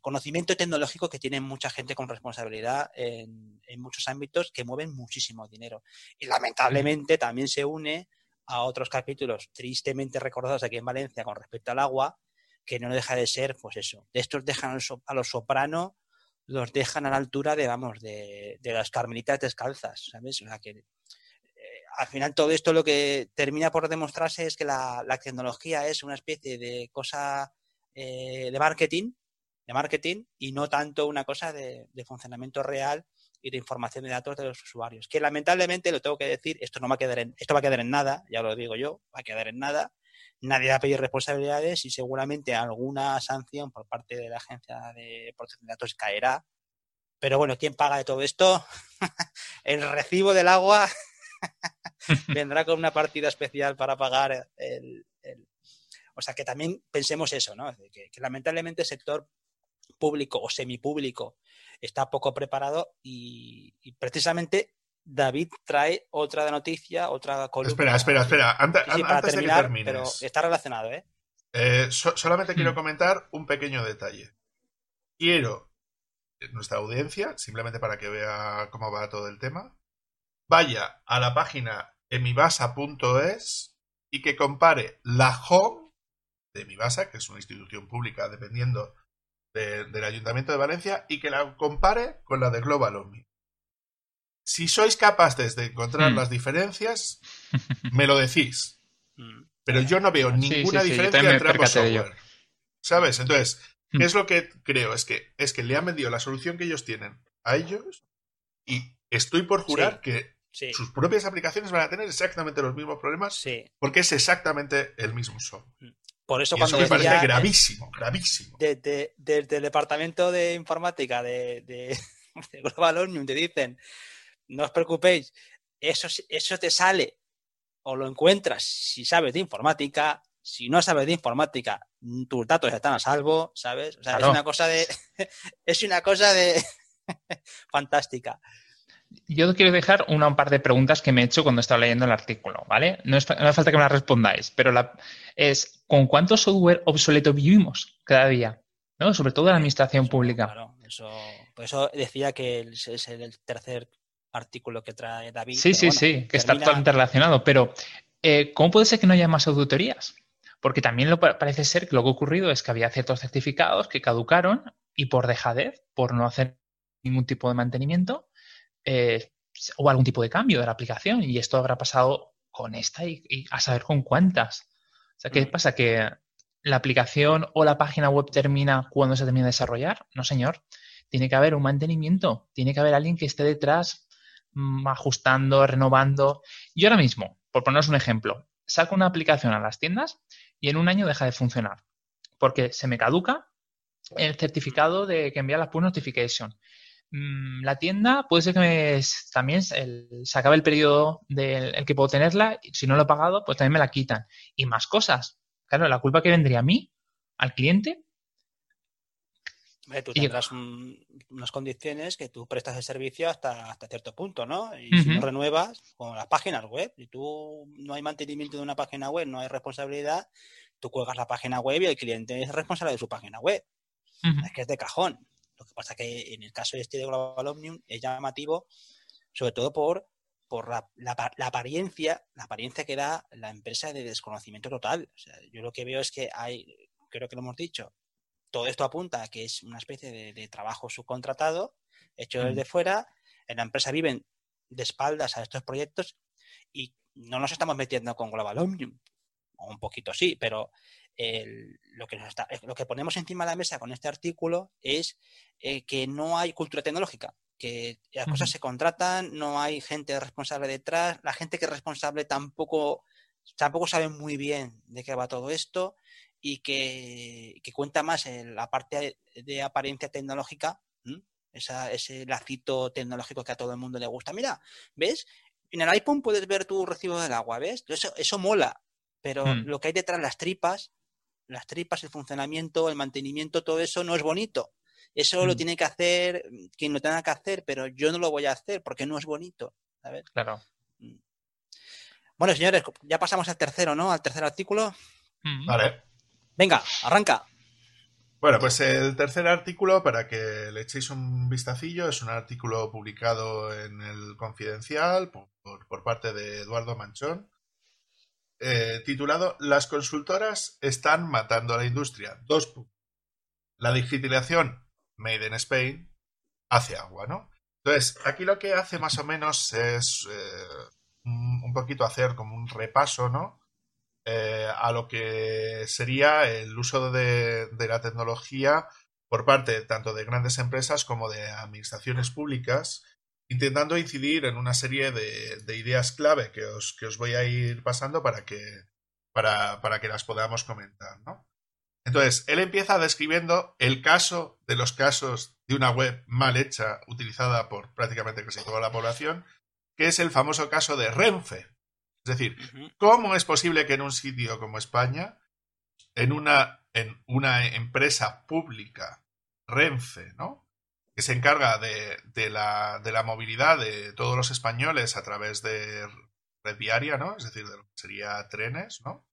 Conocimiento tecnológico que tiene mucha gente con responsabilidad en, muchos ámbitos que mueven muchísimo dinero. Y lamentablemente también se une a otros capítulos tristemente recordados aquí en Valencia con respecto al agua, que no deja de ser, pues eso, de estos dejan a los sopranos, los dejan a la altura de, vamos, de, de las carmelitas descalzas, ¿sabes? O sea, que al final todo esto lo que termina por demostrarse es que la, tecnología es una especie de cosa eh, de marketing, de marketing y no tanto una cosa de, funcionamiento real y de información de datos de los usuarios. Que lamentablemente lo tengo que decir, esto no va a quedar en, esto va a quedar en nada, ya lo digo yo, va a quedar en nada. Nadie va a pedir responsabilidades y seguramente alguna sanción por parte de la agencia de protección de datos caerá. Pero bueno, ¿quién paga de todo esto? el recibo del agua vendrá con una partida especial para pagar el, O sea, que también pensemos eso, ¿no? Que, lamentablemente el sector público o semipúblico está poco preparado y, precisamente David trae otra noticia, otra columna. Espera, espera, espera. Antes, de que termines. Pero está relacionado, ¿eh? eh solamente quiero hmm. comentar un pequeño detalle. Quiero nuestra audiencia, simplemente para que vea cómo va todo el tema, vaya a la página emibasa.es y que compare la home de Emibasa, que es una institución pública dependiendo del Ayuntamiento de Valencia, y que la compare con la de Global Omni. Si sois capaces de encontrar hmm. las diferencias, me lo decís. Hmm. Pero yo no veo ninguna diferencia entre ambos software. ¿Sabes? Entonces, ¿qué hmm. es lo que creo? Es que, es que le han vendido la solución que ellos tienen a ellos y estoy por jurar que sus propias aplicaciones van a tener exactamente los mismos problemas porque es exactamente el mismo software. Mm. Por eso, cuando eso me parece gravísimo, gravísimo. Desde el departamento de informática de, de, Global Omnium te dicen, no os preocupéis, eso, eso te sale o lo encuentras si sabes de informática, si no sabes de informática, tus datos están a salvo, ¿sabes? O sea, es una cosa de. es una cosa de. fantástica yo quiero dejar una, un par de preguntas que me he hecho cuando estaba leyendo el artículo, ¿vale? No, hace falta que me las respondáis, pero la, es ¿con cuánto software obsoleto vivimos cada día? ¿no? Sobre todo en la administración pública. Claro, eso, por eso decía que es el tercer artículo que trae David. Sí, sí, sí, que está totalmente relacionado, pero eh, ¿cómo puede ser que no haya más auditorías? Porque también lo, parece ser que lo que ha ocurrido es que había ciertos certificados que caducaron y por dejadez, por no hacer ningún tipo de mantenimiento eh, o algún tipo de cambio de la aplicación y esto habrá pasado con esta y, a saber con cuántas. O sea, ¿qué mm. pasa? ¿Que la aplicación o la página web termina cuando se termina de desarrollar? No, señor. Tiene que haber un mantenimiento, tiene que haber alguien que esté detrás ajustando, renovando. Yo ahora mismo, por poneros un ejemplo, saco una aplicación a las tiendas y en un año deja de funcionar porque se me caduca el certificado de que envía la push notification. Mm, la tienda puede ser que también se acabe el periodo del que puedo tenerla y si no lo he pagado, pues también me la quitan. Y más cosas. Claro, la culpa que vendría a mí, al cliente. Tú tendrás unas condiciones que tú prestas el servicio hasta, hasta cierto punto, ¿no? Y si no renuevas, con las páginas web, y tú no hay mantenimiento de una página web, no hay responsabilidad, tú cuelgas la página web y el cliente es responsable de su página web. Es que es de cajón. Lo que pasa es que en el caso este de Global Omnium es llamativo, sobre todo por, por la, apariencia, la apariencia que da la empresa de desconocimiento total. yo lo que veo es que hay, creo que lo hemos dicho, todo esto apunta a que es una especie de, trabajo subcontratado, hecho desde fuera. En la empresa viven de espaldas a estos proyectos y no nos estamos metiendo con Global Omnium. O un poquito sí, pero lo, que lo que ponemos encima de la mesa con este artículo es eh, que no hay cultura tecnológica, que las cosas se contratan, no hay gente responsable detrás, la gente que es responsable tampoco, tampoco sabe muy bien de qué va todo esto y que, cuenta más en la parte de apariencia tecnológica, ese lacito tecnológico que a todo el mundo le gusta. Mira, ¿ves? En el iPhone puedes ver tu recibo del agua, ¿ves? Eso, eso mola, pero mm. lo que hay detrás, las tripas, las tripas, el funcionamiento, el mantenimiento, todo eso no es bonito. Eso lo mm. tiene que hacer quien lo tenga que hacer, pero yo no lo voy a hacer porque no es bonito. Claro. Mm. Bueno, señores, ya pasamos al tercero, ¿no? Al tercer artículo. Mm. Vale. Venga, arranca. Bueno, pues el tercer artículo, para que le echéis un vistacillo, es un artículo publicado en el Confidencial por, parte de Eduardo Manchón, eh, titulado Las consultoras están matando a la industria. Dos La digitalización made in Spain hace agua, ¿no? Entonces, aquí lo que hace más o menos es eh, un poquito hacer como un repaso, ¿no? Eh, a lo que sería el uso de, de, la tecnología por parte tanto de grandes empresas como de administraciones públicas intentando incidir en una serie de, ideas clave que os, que os, voy a ir pasando para que, para, para que las podamos comentar. ¿no? Entonces, él empieza describiendo el caso de los casos de una web mal hecha, utilizada por prácticamente casi toda la población, que es el famoso caso de Renfe. Es decir, ¿cómo es posible que en un sitio como España, en una, en una empresa pública, Renfe, ¿no? que se encarga de, de, la, de, la, movilidad de todos los españoles a través de red viaria, ¿no? Es decir, de lo que sería trenes, ¿no?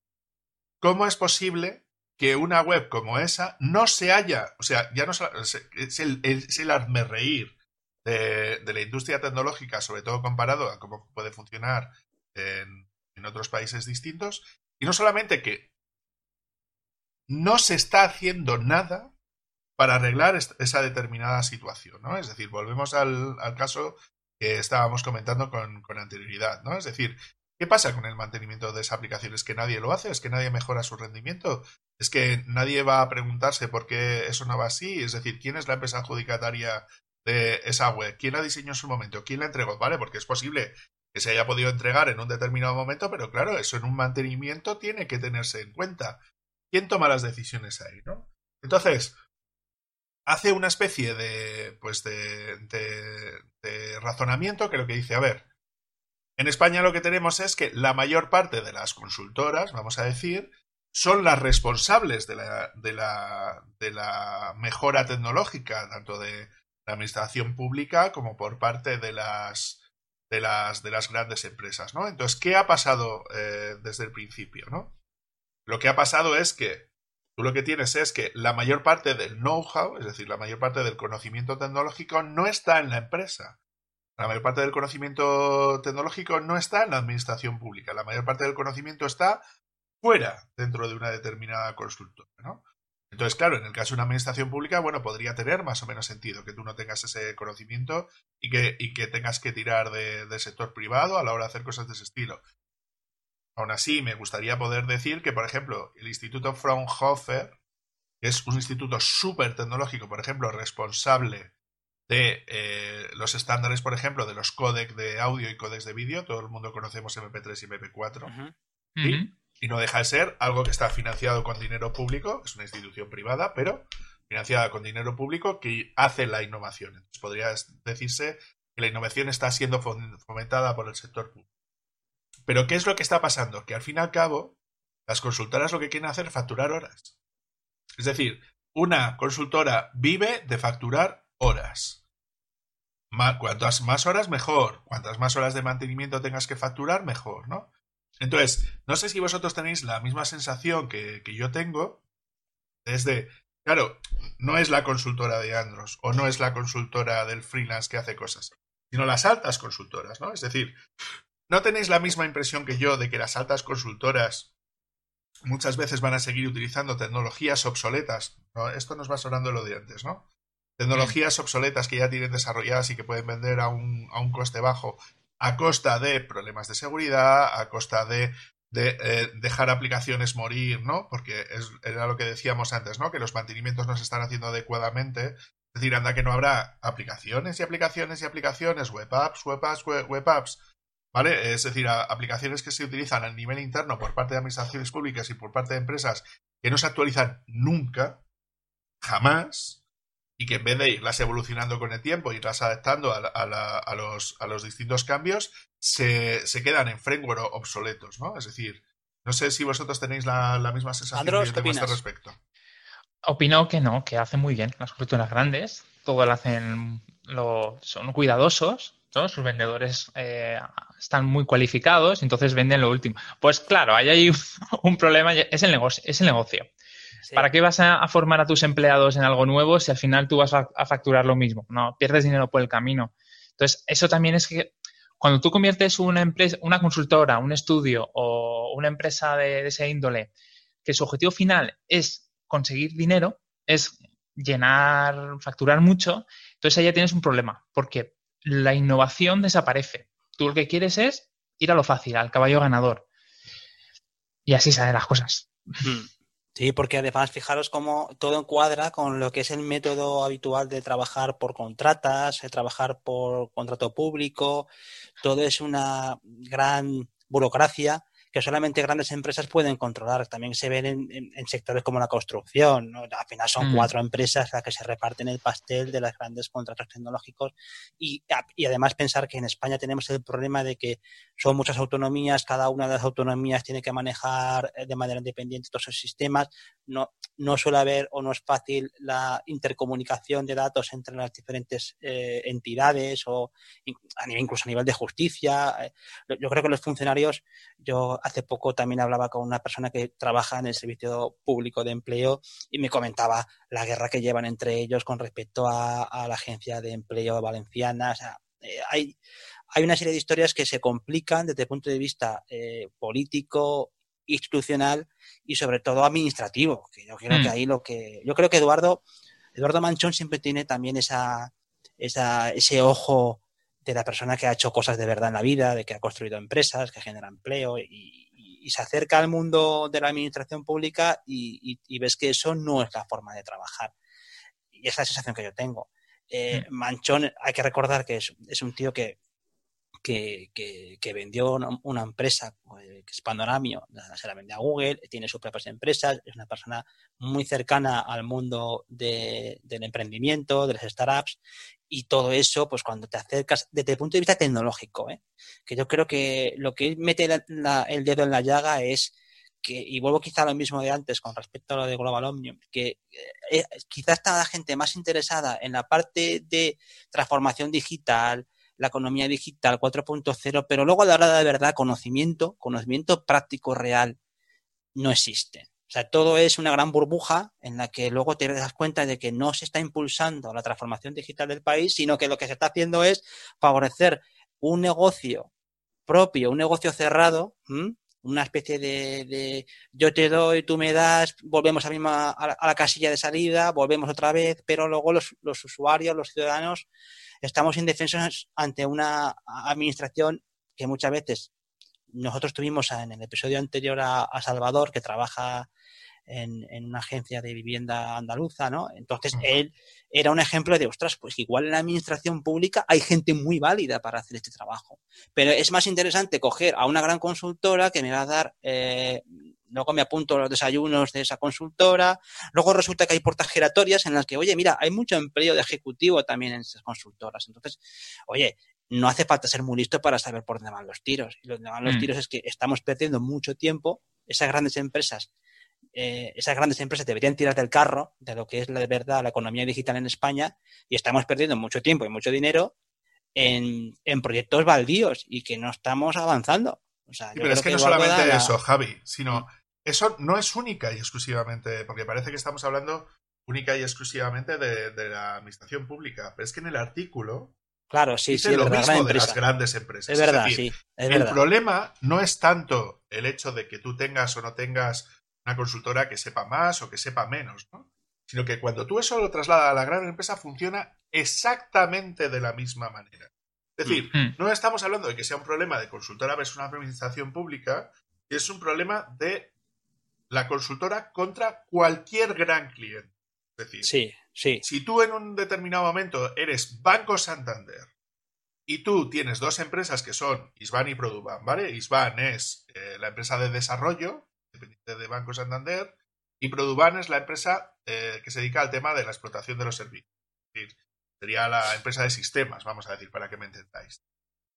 ¿Cómo es posible que una web como esa no se haya, o sea, ya no es el, es el reír de, de, la industria tecnológica, sobre todo comparado a cómo puede funcionar otros países distintos, y no solamente que no se está haciendo nada para arreglar esa determinada situación, ¿no? Es decir, volvemos al, caso que estábamos comentando con, anterioridad, ¿no? Es decir, ¿qué pasa con el mantenimiento de esa aplicación? ¿Es que nadie lo hace? ¿Es que nadie mejora su rendimiento? ¿Es que nadie va a preguntarse por qué eso no va así? Es decir, ¿quién es la empresa adjudicataria de esa web? ¿Quién la diseñó en su momento? ¿Quién la entregó? ¿Vale? Porque es posible que se haya podido entregar en un determinado momento, pero claro, eso en un mantenimiento tiene que tenerse en cuenta. ¿Quién toma las decisiones ahí, no? Entonces, hace una especie de, pues de, razonamiento que lo que dice, a ver, en España lo que tenemos es que la mayor parte de las consultoras, vamos a decir, son las responsables de la mejora tecnológica, tanto de la administración pública como por parte de las, de las, de las grandes empresas, ¿no? Entonces, ¿qué ha pasado eh, desde el principio, no? Lo que ha pasado es que Tú lo que tienes es que la mayor parte del know-how, es decir, la mayor parte del conocimiento tecnológico, no está en la empresa. La mayor parte del conocimiento tecnológico no está en la administración pública. La mayor parte del conocimiento está fuera, dentro de una determinada constructora. ¿no? Entonces, claro, en el caso de una administración pública, bueno, podría tener más o menos sentido que tú no tengas ese conocimiento y que, y que tengas que tirar de, del sector privado a la hora de hacer cosas de ese estilo. Aún así, me gustaría poder decir que, por ejemplo, el Instituto Fraunhofer, que es un instituto súper tecnológico, por ejemplo, responsable de eh, los estándares, por ejemplo, de los códecs de audio y códecs de vídeo. Todo el mundo conocemos MP3 y MP4. Y, no deja de ser algo que está financiado con dinero público, es una institución privada, pero financiada con dinero público que hace la innovación. Entonces podría decirse que la innovación está siendo fomentada por el sector público. Pero ¿qué es lo que está pasando? Que al fin y al cabo, las consultoras lo que quieren hacer es facturar horas. Es decir, una consultora vive de facturar horas. cuantas más horas, mejor. Cuantas más horas de mantenimiento tengas que facturar, mejor, ¿no? Entonces, no sé si vosotros tenéis la misma sensación que, que yo tengo. Desde, claro, no es la consultora de Andros o no es la consultora del freelance que hace cosas, sino las altas consultoras, ¿no? Es decir, ¿no tenéis la misma impresión que yo de que las altas consultoras muchas veces van a seguir utilizando tecnologías obsoletas? ¿no? Esto nos va sonando lo de antes, ¿no? Tecnologías obsoletas que ya tienen desarrolladas y que pueden vender a un, a un coste bajo a costa de problemas de seguridad, a costa de, eh, dejar aplicaciones morir, ¿no? Porque es, era lo que decíamos antes, ¿no? Que los mantenimientos no se están haciendo adecuadamente. Es decir, anda que no habrá aplicaciones y aplicaciones y aplicaciones, web apps, web apps, web, apps, ¿vale? Es decir, aplicaciones que se utilizan a nivel interno por parte de administraciones públicas y por parte de empresas que no se actualizan nunca, jamás, y que en vez de irlas evolucionando con el tiempo, irlas adaptando a, a, los, a los, distintos cambios, se, se, quedan en framework obsoletos, ¿no? Es decir, no sé si vosotros tenéis la, la misma sensación Andros, que este respecto. Opino que no, que hacen muy bien las culturas grandes, todo lo hacen, lo, son cuidadosos, todos sus vendedores eh, están muy cualificados, entonces venden lo último. Pues claro, ahí hay un problema, es el negocio. Es el negocio. ¿Para qué vas a, formar a tus empleados en algo nuevo si al final tú vas a, facturar lo mismo? No, pierdes dinero por el camino. Entonces, eso también es que cuando tú conviertes una empresa, una consultora, un estudio o una empresa de, ese índole, que su objetivo final es conseguir dinero, es llenar, facturar mucho, entonces ahí ya tienes un problema, porque la innovación desaparece. Tú lo que quieres es ir a lo fácil, al caballo ganador. Y así salen las cosas. Hmm. Sí, porque además fijaros cómo todo encuadra con lo que es el método habitual de trabajar por contratas, de trabajar por contrato público, todo es una gran burocracia que solamente grandes empresas pueden controlar. También se ven en, sectores como la construcción. Al final son mm. cuatro empresas las que se reparten el pastel de los grandes contratos tecnológicos y, y, además pensar que en España tenemos el problema de que son muchas autonomías, cada una de las autonomías tiene que manejar eh, de manera independiente todos esos sistemas. No, no suele haber o no es fácil la intercomunicación de datos entre las diferentes eh, entidades o a incluso a nivel de justicia. Eh, yo creo que los funcionarios, yo hace poco también hablaba con una persona que trabaja en el servicio público de empleo y me comentaba la guerra que llevan entre ellos con respecto a, la agencia de empleo valenciana. O sea, eh, hay, hay una serie de historias que se complican desde el punto de vista eh, político, institucional y sobre todo administrativo. Que yo creo que mm. ahí lo que. Yo creo que Eduardo, Eduardo Manchón siempre tiene también esa, esa, ese ojo de la persona que ha hecho cosas de verdad en la vida, de que ha construido empresas, que genera empleo y, se acerca al mundo de la administración pública y, ves que eso no es la forma de trabajar. Y esa es la sensación que yo tengo. Eh, mm. Manchón, hay que recordar que es, un tío que, que, vendió una, empresa eh, que es Panoramio, se la vende a Google, tiene sus propias empresas, es una persona muy cercana al mundo del emprendimiento, de las startups y todo eso, pues cuando te acercas desde el punto de vista tecnológico, ¿eh? que yo creo que lo que mete el dedo en la llaga es que, y vuelvo quizá a lo mismo de antes con respecto a lo de Global Omnium, que eh, quizás está la gente más interesada en la parte de transformación digital, la economía digital 4.0, pero luego a la hora de verdad conocimiento, conocimiento práctico real, no existe. O sea, todo es una gran burbuja en la que luego te das cuenta de que no se está impulsando la transformación digital del país, sino que lo que se está haciendo es favorecer un negocio propio, un negocio cerrado, una especie de, yo te doy, tú me das, volvemos a, misma, a, la, casilla de salida, volvemos otra vez, pero luego los, los usuarios, los ciudadanos, estamos indefensos ante una administración que muchas veces nosotros tuvimos en el episodio anterior a, Salvador, que trabaja en, una agencia de vivienda andaluza, ¿no? Entonces, él era un ejemplo de, ostras, pues igual en la administración pública hay gente muy válida para hacer este trabajo. Pero es más interesante coger a una gran consultora que me va a dar, eh, luego me apunto los desayunos de esa consultora, luego resulta que hay puertas giratorias en las que, oye, mira, hay mucho empleo de ejecutivo también en esas consultoras. Entonces, oye, no hace falta ser muy listo para saber por dónde van los tiros. Y donde van los mm. tiros es que estamos perdiendo mucho tiempo. Esas grandes empresas, eh, esas grandes empresas deberían tirar del carro de lo que es la de verdad la economía digital en España y estamos perdiendo mucho tiempo y mucho dinero en, proyectos baldíos y que no estamos avanzando. pero es que, no solamente eso, Javi, sino eso no es única y exclusivamente, porque parece que estamos hablando única y exclusivamente de, de la administración pública, pero es que en el artículo Claro, sí, sí. Es lo mismo de las grandes empresas. Es verdad, sí. el problema no es tanto el hecho de que tú tengas o no tengas una consultora que sepa más o que sepa menos, ¿no? Sino que cuando tú eso lo trasladas a la gran empresa funciona exactamente de la misma manera. Es decir, mm. no estamos hablando de que sea un problema de consultora versus una administración pública, es un problema de la consultora contra cualquier gran cliente. Es decir, sí. Sí. Si tú en un determinado momento eres Banco Santander y tú tienes dos empresas que son Isban y Produban, ¿vale? Isban es eh, la empresa de desarrollo, dependiente de Banco Santander, y Produban es la empresa eh, que se dedica al tema de la explotación de los servicios. Es decir, sería la empresa de sistemas, vamos a decir, para que me entendáis.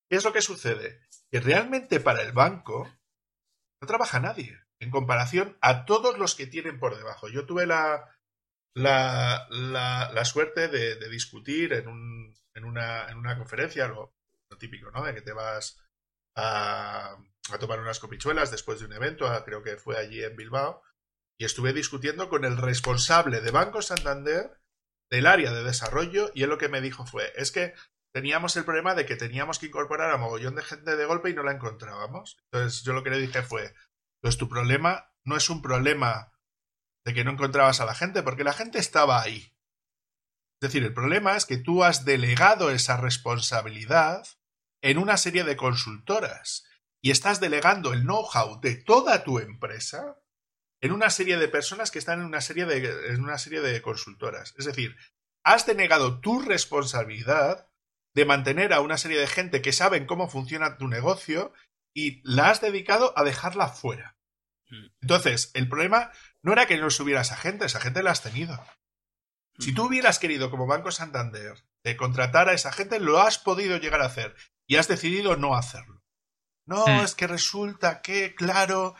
¿Qué es lo que sucede? Que realmente para el banco no trabaja nadie en comparación a todos los que tienen por debajo. Yo tuve la, suerte de, discutir en, un, en, una, en una conferencia, lo, típico, ¿no? De que te vas a, a, tomar unas copichuelas después de un evento, creo que fue allí en Bilbao, y estuve discutiendo con el responsable de Banco Santander del área de desarrollo, y él lo que me dijo fue, es que teníamos el problema de que teníamos que incorporar a mogollón de gente de golpe y no la encontrábamos. Entonces yo lo que le dije fue, pues tu problema no es un problema de que no encontrabas a la gente, porque la gente estaba ahí. Es decir, el problema es que tú has delegado esa responsabilidad en una serie de consultoras y estás delegando el know-how de toda tu empresa en una serie de personas que están en una serie de, en una serie de consultoras. Es decir, has denegado tu responsabilidad de mantener a una serie de gente que saben cómo funciona tu negocio y la has dedicado a dejarla fuera. Mm. Entonces, el problema no era que no subiera esa gente, esa gente la has tenido. Si tú hubieras querido, como Banco Santander, eh, contratar a esa gente, lo has podido llegar a hacer y has decidido no hacerlo. No, es que resulta que, claro,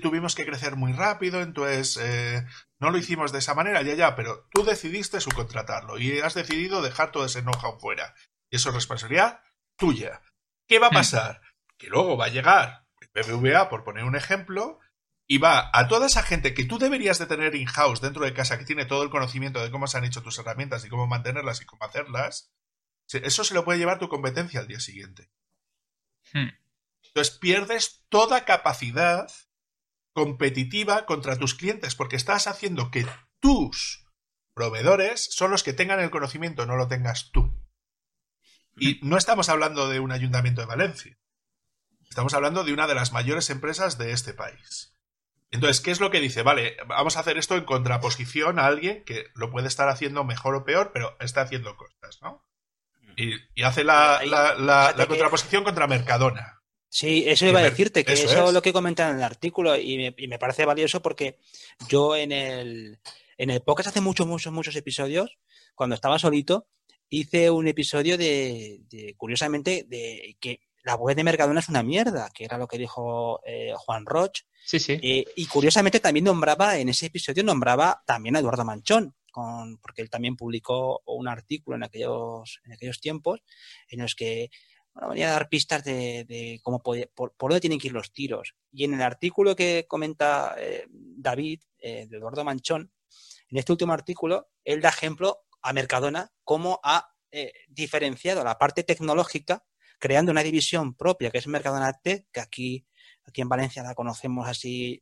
tuvimos que crecer muy rápido, entonces eh, no lo hicimos de esa manera, ya, ya, pero tú decidiste subcontratarlo y has decidido dejar todo ese know-how fuera. Y eso es responsabilidad tuya. ¿Qué va a pasar? Que luego va a llegar el BBVA, por poner un ejemplo, y va a toda esa gente que tú deberías de tener in-house dentro de casa, que tiene todo el conocimiento de cómo se han hecho tus herramientas y cómo mantenerlas y cómo hacerlas, eso se lo puede llevar tu competencia al día siguiente. Hmm. Entonces pierdes toda capacidad competitiva contra tus clientes porque estás haciendo que tus proveedores son los que tengan el conocimiento, no lo tengas tú. Y no estamos hablando de un ayuntamiento de Valencia. Estamos hablando de una de las mayores empresas de este país. Entonces, ¿qué es lo que dice? Vale, vamos a hacer esto en contraposición a alguien que lo puede estar haciendo mejor o peor, pero está haciendo cosas, ¿no? Y, hace la, contraposición contra Mercadona. Sí, eso iba a decirte, que eso, es lo que comentan en el artículo y me, parece valioso porque yo en el, en el podcast hace muchos, muchos, muchos episodios, cuando estaba solito, hice un episodio de, curiosamente, de que la web de Mercadona es una mierda, que era lo que dijo eh, Juan Roch, Sí, sí. Eh, y curiosamente también nombraba, en ese episodio nombraba también a Eduardo Manchón, con, porque él también publicó un artículo en aquellos, en aquellos tiempos en los que bueno, venía a dar pistas de, cómo por, dónde tienen que ir los tiros. Y en el artículo que comenta eh, David, eh, de Eduardo Manchón, en este último artículo, él da ejemplo a Mercadona cómo ha diferenciado la parte tecnológica creando una división propia que es Mercadona Tech, que aquí Aquí en Valencia la conocemos así,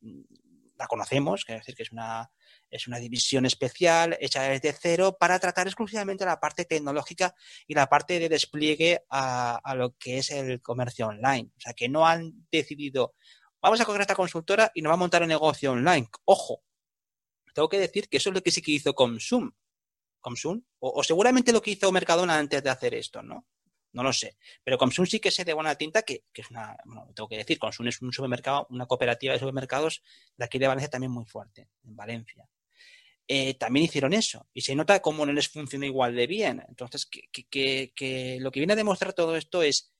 la conocemos, quiero decir que es una, es una división especial hecha desde cero para tratar exclusivamente la parte tecnológica y la parte de despliegue a, a lo que es el comercio online. O sea, que no han decidido, vamos a coger esta consultora y nos va a montar un negocio online. Ojo, tengo que decir que eso es lo que sí que hizo Comsum. Comsum, o, o seguramente lo que hizo Mercadona antes de hacer esto, ¿no? No lo sé. Pero Comsum sí que se de buena tinta, que, que es una, bueno, tengo que decir, Comsum es un supermercado, una cooperativa de supermercados de aquí de Valencia también muy fuerte, en Valencia. Eh, también hicieron eso. Y se nota cómo no les funciona igual de bien. Entonces, que, que, que, lo que viene a demostrar todo esto es,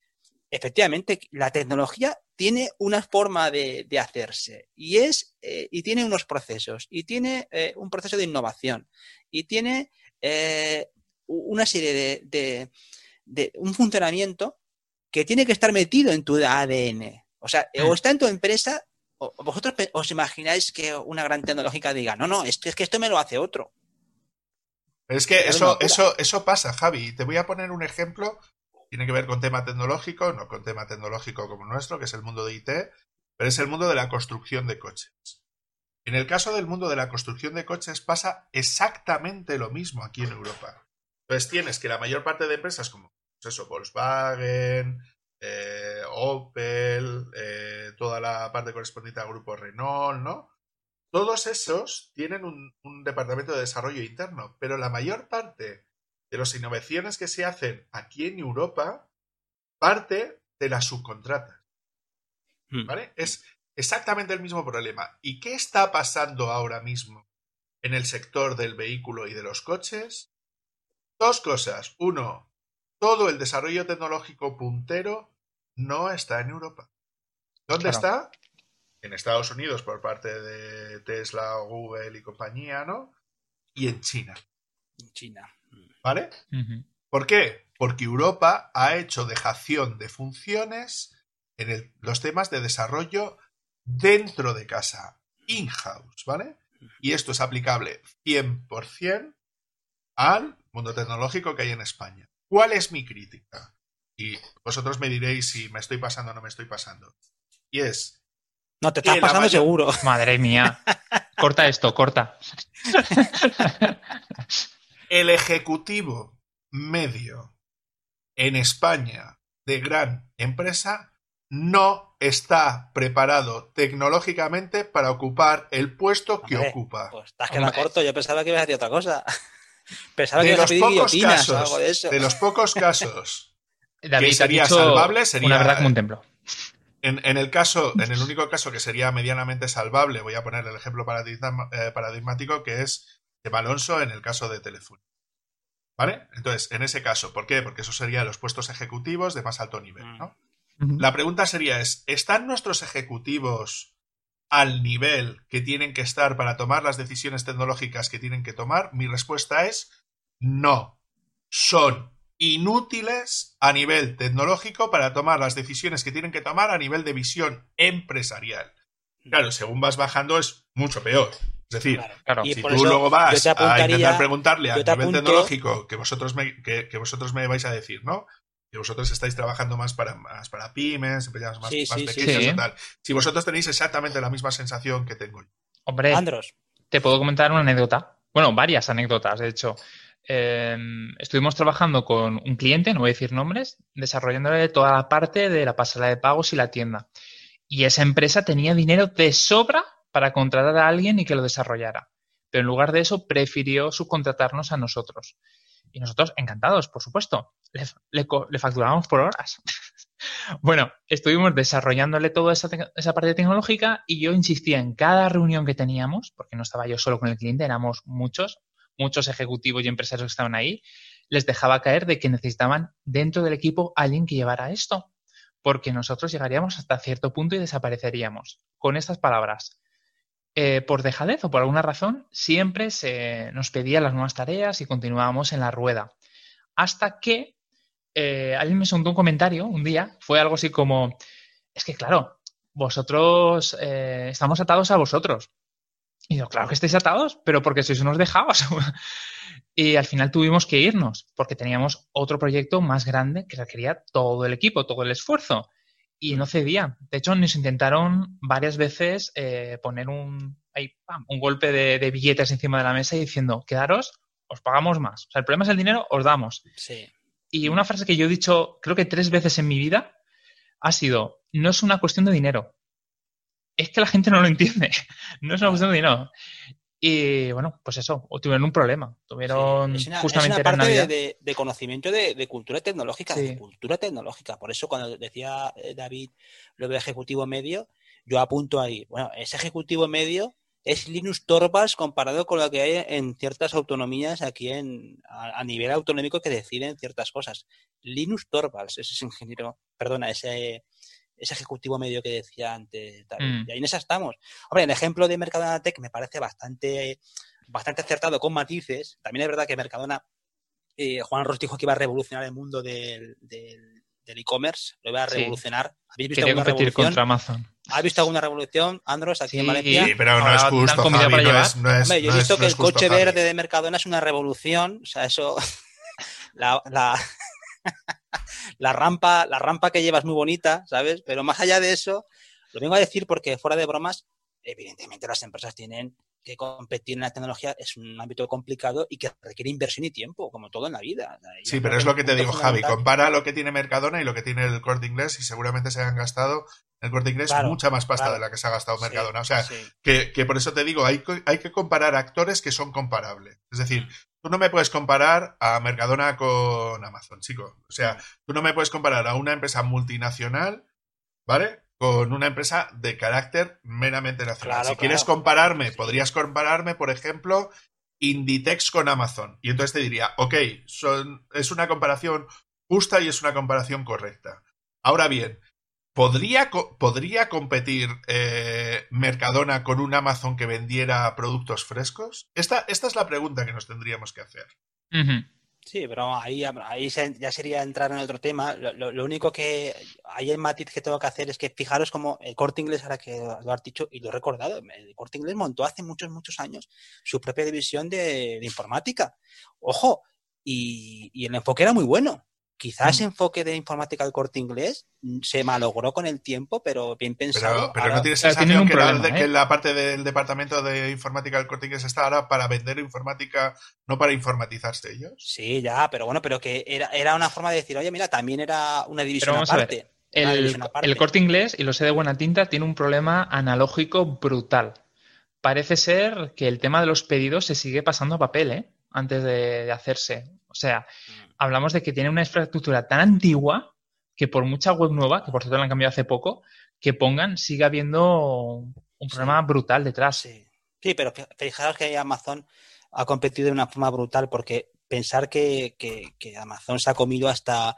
efectivamente, la tecnología tiene una forma de, de hacerse y es eh, y tiene unos procesos y tiene eh, un proceso de innovación y tiene una serie de, de, de, un funcionamiento que tiene que estar metido en tu ADN. O sea, o está en tu empresa vosotros os imagináis que una gran tecnológica diga, no, no, es que, es que esto me lo hace otro. Pero es que eso, eso, eso pasa, Javi. Te voy a poner un ejemplo. Tiene que ver con tema tecnológico, no con tema tecnológico como nuestro, que es el mundo de IT, pero es el mundo de la construcción de coches. En el caso del mundo de la construcción de coches pasa exactamente lo mismo aquí en Europa. Entonces tienes que la mayor parte de empresas como pues eso, Volkswagen, eh, Opel, eh, toda la parte correspondiente al grupo Renault, ¿no? Todos esos tienen un, un, departamento de desarrollo interno, pero la mayor parte de las innovaciones que se hacen aquí en Europa parte de las subcontratas. ¿Vale? Es exactamente el mismo problema. ¿Y qué está pasando ahora mismo en el sector del vehículo y de los coches? Dos cosas. Uno, todo el desarrollo tecnológico puntero no está en Europa. ¿Dónde claro. está? En Estados Unidos por parte de Tesla, Google y compañía, ¿no? Y en China. En China. ¿Vale? Uh -huh. ¿Por qué? Porque Europa ha hecho dejación de funciones en el, los temas de desarrollo dentro de casa, in-house, ¿vale? Y esto es aplicable 100% al mundo tecnológico que hay en España. ¿Cuál es mi crítica? Y vosotros me diréis si me estoy pasando o no me estoy pasando. Y es. No, te estás pasando mayor... seguro. Madre mía. corta esto, corta. El ejecutivo medio en España de gran empresa no está preparado tecnológicamente para ocupar el puesto que Hombre, ocupa. Pues estás quedando corto, yo pensaba que ibas a decir otra cosa. Pensaba de que ibas a pedir guillotinas casos, o algo de eso. De los pocos casos David, que sería salvable, sería. Una verdad como un templo. En, en, el caso, en el único caso que sería medianamente salvable, voy a poner el ejemplo paradigma, eh, paradigmático que es de Alonso en el caso de Telefónica. ¿Vale? Entonces, en ese caso, ¿por qué? Porque eso sería los puestos ejecutivos de más alto nivel, ¿no? Uh -huh. La pregunta sería es, ¿están nuestros ejecutivos al nivel que tienen que estar para tomar las decisiones tecnológicas que tienen que tomar? Mi respuesta es no. Son inútiles a nivel tecnológico para tomar las decisiones que tienen que tomar a nivel de visión empresarial. Claro, según vas bajando es mucho peor. Es decir, Claro. Claro. si tú eso luego vas a intentar preguntarle a nivel apunto- tecnológico que vosotros, me, que, que vosotros me vais a decir, ¿no? Que vosotros estáis trabajando más para, más para pymes, empresas más, Sí, más sí, sí, pequeñas sí. y tal. Si vosotros tenéis exactamente la misma sensación que tengo yo. Hombre, Andros, te puedo comentar una anécdota. Bueno, varias anécdotas, de hecho. Eh, estuvimos trabajando con un cliente, no voy a decir nombres, desarrollándole toda la parte de la pasarela de pagos y la tienda. Y esa empresa tenía dinero de sobra para contratar a alguien y que lo desarrollara. Pero en lugar de eso, prefirió subcontratarnos a nosotros. Y nosotros, encantados, por supuesto. Le, le, le facturábamos por horas. bueno, estuvimos desarrollándole toda esa, esa, parte tecnológica y yo insistía en cada reunión que teníamos, porque no estaba yo solo con el cliente, éramos muchos, muchos ejecutivos y empresarios que estaban ahí, les dejaba caer de que necesitaban dentro del equipo alguien que llevara esto, porque nosotros llegaríamos hasta cierto punto y desapareceríamos. Con estas palabras, eh, por dejadez o por alguna razón, siempre se nos pedía las nuevas tareas y continuábamos en la rueda. Hasta que eh, alguien me soltó un comentario un día, fue algo así como, es que claro, vosotros eh, estamos atados a vosotros. Y yo, claro que estáis atados, pero porque sois unos dejados. y al final tuvimos que irnos, porque teníamos otro proyecto más grande que requería todo el equipo, todo el esfuerzo. y no cedían. De hecho, nos intentaron varias veces eh, poner un, un golpe de, billetes encima de la mesa y diciendo, quedaros, os pagamos más. O sea, el problema es el dinero, os damos. Sí. Y una frase que yo he dicho, creo que tres veces en mi vida, ha sido, no es una cuestión de dinero. Es que la gente no lo entiende. No es una cuestión de dinero. Y bueno, pues eso, tuvieron un problema. Tuvieron justamente es una parte de, conocimiento de, cultura tecnológica, de cultura tecnológica. Por eso cuando decía eh, David lo de ejecutivo medio, yo apunto ahí. Bueno, ese ejecutivo medio es Linux Torvalds comparado con lo que hay en ciertas autonomías aquí en, a, nivel autonómico que deciden ciertas cosas. Linux Torvalds, ese ingeniero, perdona, ese ese ejecutivo medio que decía antes. Mm. Y ahí en esa estamos. Hombre, el ejemplo de Mercadona Tech me parece bastante, bastante acertado con matices. También es verdad que Mercadona, eh, Juan Ross dijo que iba a revolucionar el mundo del, e-commerce, lo iba a revolucionar. ¿Habéis visto alguna revolución? contra Amazon. ¿Has visto alguna revolución, Andros, aquí en Valencia? Sí, pero no es justo, Javi, no es, no Hombre, yo he visto que el coche verde de Mercadona es una revolución, o sea, eso... la, la rampa, la rampa que lleva es muy bonita, ¿sabes? Pero más allá de eso, lo vengo a decir porque fuera de bromas, evidentemente las empresas tienen que competir en la tecnología es un ámbito complicado y que requiere inversión y tiempo, como todo en la vida. sí, pero es lo que te digo, Javi. Compara lo que tiene Mercadona y lo que tiene el corte inglés y seguramente se han gastado el corte inglés mucha más pasta de la que se ha gastado Mercadona. o sea, que, que, por eso te digo, hay, hay que comparar actores que son comparables. Es decir, Tú no me puedes comparar a Mercadona con Amazon, chico. O sea, tú no me puedes comparar a una empresa multinacional, ¿vale? Con una empresa de carácter meramente nacional. si quieres compararme, podrías compararme, por ejemplo, Inditex con Amazon. Y entonces te diría, ok, son, es una comparación justa y es una comparación correcta. Ahora bien, ¿Podría, ¿Podría competir eh, Mercadona con un Amazon que vendiera productos frescos? Esta, esta es la pregunta que nos tendríamos que hacer. Sí, pero ahí, ahí ya sería entrar en otro tema. Lo, único que hay el matiz que tengo que hacer es que fijaros como el corte inglés, ahora que lo has dicho y lo he recordado, el corte inglés montó hace muchos, muchos años su propia división de, informática. Ojo, y, y el enfoque era muy bueno quizás ese mm. enfoque de informática del corte inglés se malogró con el tiempo, pero bien pensado. Pero, no tienes sensación que, la, que, ¿eh? la, parte del departamento de informática del corte inglés está ahora para vender informática, no para informatizarse ellos. Sí, ya, pero bueno, pero que era, era una forma de decir, oye, mira, también era una división aparte. El, el corte inglés, y lo sé de buena tinta, tiene un problema analógico brutal. Parece ser que el tema de los pedidos se sigue pasando a papel, ¿eh? Antes de hacerse. O sea, mm hablamos de que tiene una infraestructura tan antigua que por mucha web nueva, que por cierto la han cambiado hace poco, que pongan, sigue habiendo un problema brutal detrás. Sí. sí, pero fijaros que Amazon ha competido de una forma brutal porque pensar que, Amazon se ha comido hasta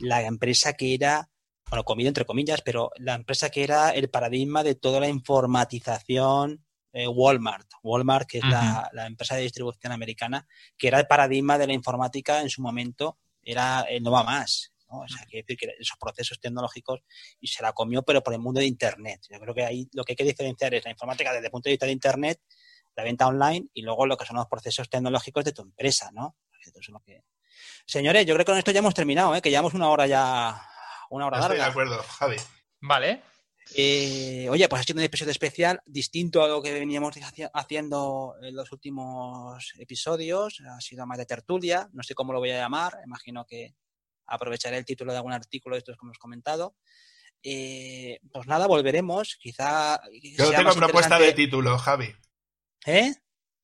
la empresa que era, bueno, comido entre comillas, pero la empresa que era el paradigma de toda la informatización eh, Walmart. Walmart, que es la, empresa de distribución americana, que era el paradigma de la informática en su momento, era el no va más. O sea, que esos procesos tecnológicos y se la comió, pero por el mundo de Internet. Yo creo que ahí lo que hay que diferenciar es la informática desde el punto de vista de Internet, la venta online y luego lo que son los procesos tecnológicos de tu empresa, ¿no? Señores, yo creo que con esto ya hemos terminado, ¿eh? que llevamos una hora ya, una hora Estoy larga. de acuerdo, Javi. Vale. Eh, oye, pues ha sido un episodio especial, distinto a lo que veníamos haciendo en los últimos episodios. Ha sido más de tertulia, no sé cómo lo voy a llamar, imagino que aprovecharé el título de algún artículo de estos que hemos comentado. Eh, pues nada, volveremos. Quizá. Yo tengo propuesta de título, Javi. ¿Eh?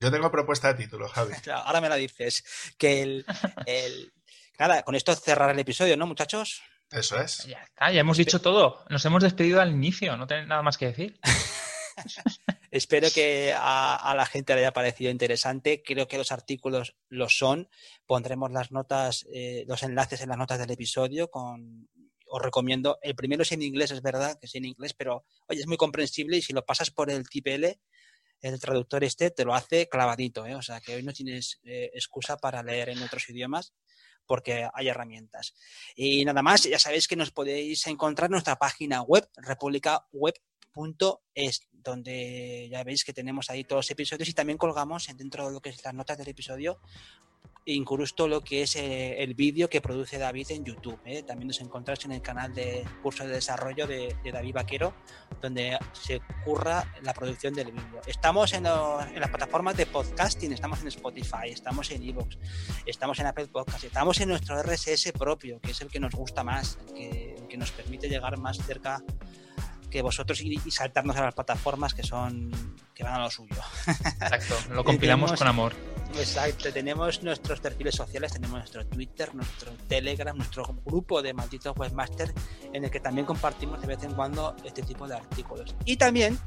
Yo tengo propuesta de título, Javi. Ahora me la dices. Que el, el... Nada, con esto cerrar el episodio, ¿no, muchachos? Eso es. Ya está, ya hemos dicho todo. Nos hemos despedido al inicio, no tenemos nada más que decir. Espero que a, la gente le haya parecido interesante. Creo que los artículos lo son. Pondremos las notas, eh, los enlaces en las notas del episodio. Con, os recomiendo. El primero es en inglés, es verdad que es en inglés, pero oye, es muy comprensible y si lo pasas por el TPL, el traductor este te lo hace clavadito. ¿eh? O sea que hoy no tienes eh, excusa para leer en otros idiomas porque hay herramientas. Y nada más, ya sabéis que nos podéis encontrar en nuestra página web, republicaweb.es, donde ya veis que tenemos ahí todos los episodios y también colgamos dentro de lo que es las notas del episodio incluso lo que es eh, el vídeo que produce David en YouTube. ¿eh? También nos encontráis en el canal de curso de desarrollo de, David Vaquero, donde se curra la producción del vídeo. Estamos en, las plataformas de podcasting, estamos en Spotify, estamos en Evox, estamos en Apple Podcast, estamos en nuestro RSS propio, que es el que nos gusta más, que, el que nos permite llegar más cerca que vosotros y, saltarnos a las plataformas que son que van a lo suyo. Exacto, lo compilamos con amor. Exacto, tenemos nuestros perfiles sociales, tenemos nuestro Twitter, nuestro Telegram, nuestro grupo de malditos webmasters en el que también compartimos de vez en cuando este tipo de artículos. Y también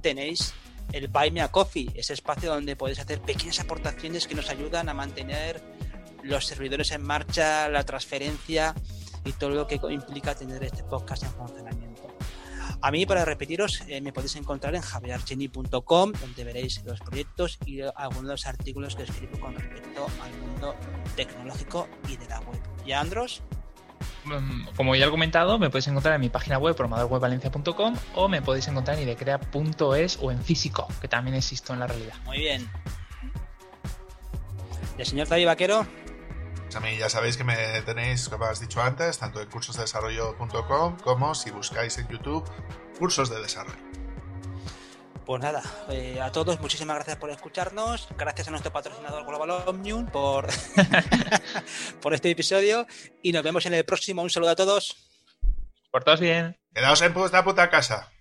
tenéis el Buy Me a Coffee, ese espacio donde podéis hacer pequeñas aportaciones que nos ayudan a mantener los servidores en marcha, la transferencia y todo lo que implica tener este podcast en funcionamiento. A mí, para repetiros, eh, me podéis encontrar en javierchini.com, donde veréis los proyectos y algunos de los artículos que escribo con respecto al mundo tecnológico y de la web. ¿Y Andros? Mm, como ya he comentado, me podéis encontrar en mi página web, programadorwebvalencia.com, o me podéis encontrar en idecrea.es o en físico, que también existo en la realidad. Muy bien. ¿Y el señor David Vaquero? A mí ya sabéis que me tenéis, como has dicho antes, tanto en cursosdesarrollo.com como si buscáis en YouTube cursos de desarrollo. Pues nada, eh, a todos muchísimas gracias por escucharnos, gracias a nuestro patrocinador Global Omnium por, por este episodio y nos vemos en el próximo. Un saludo a todos. Portaos bien. Quedaos en puta puta casa.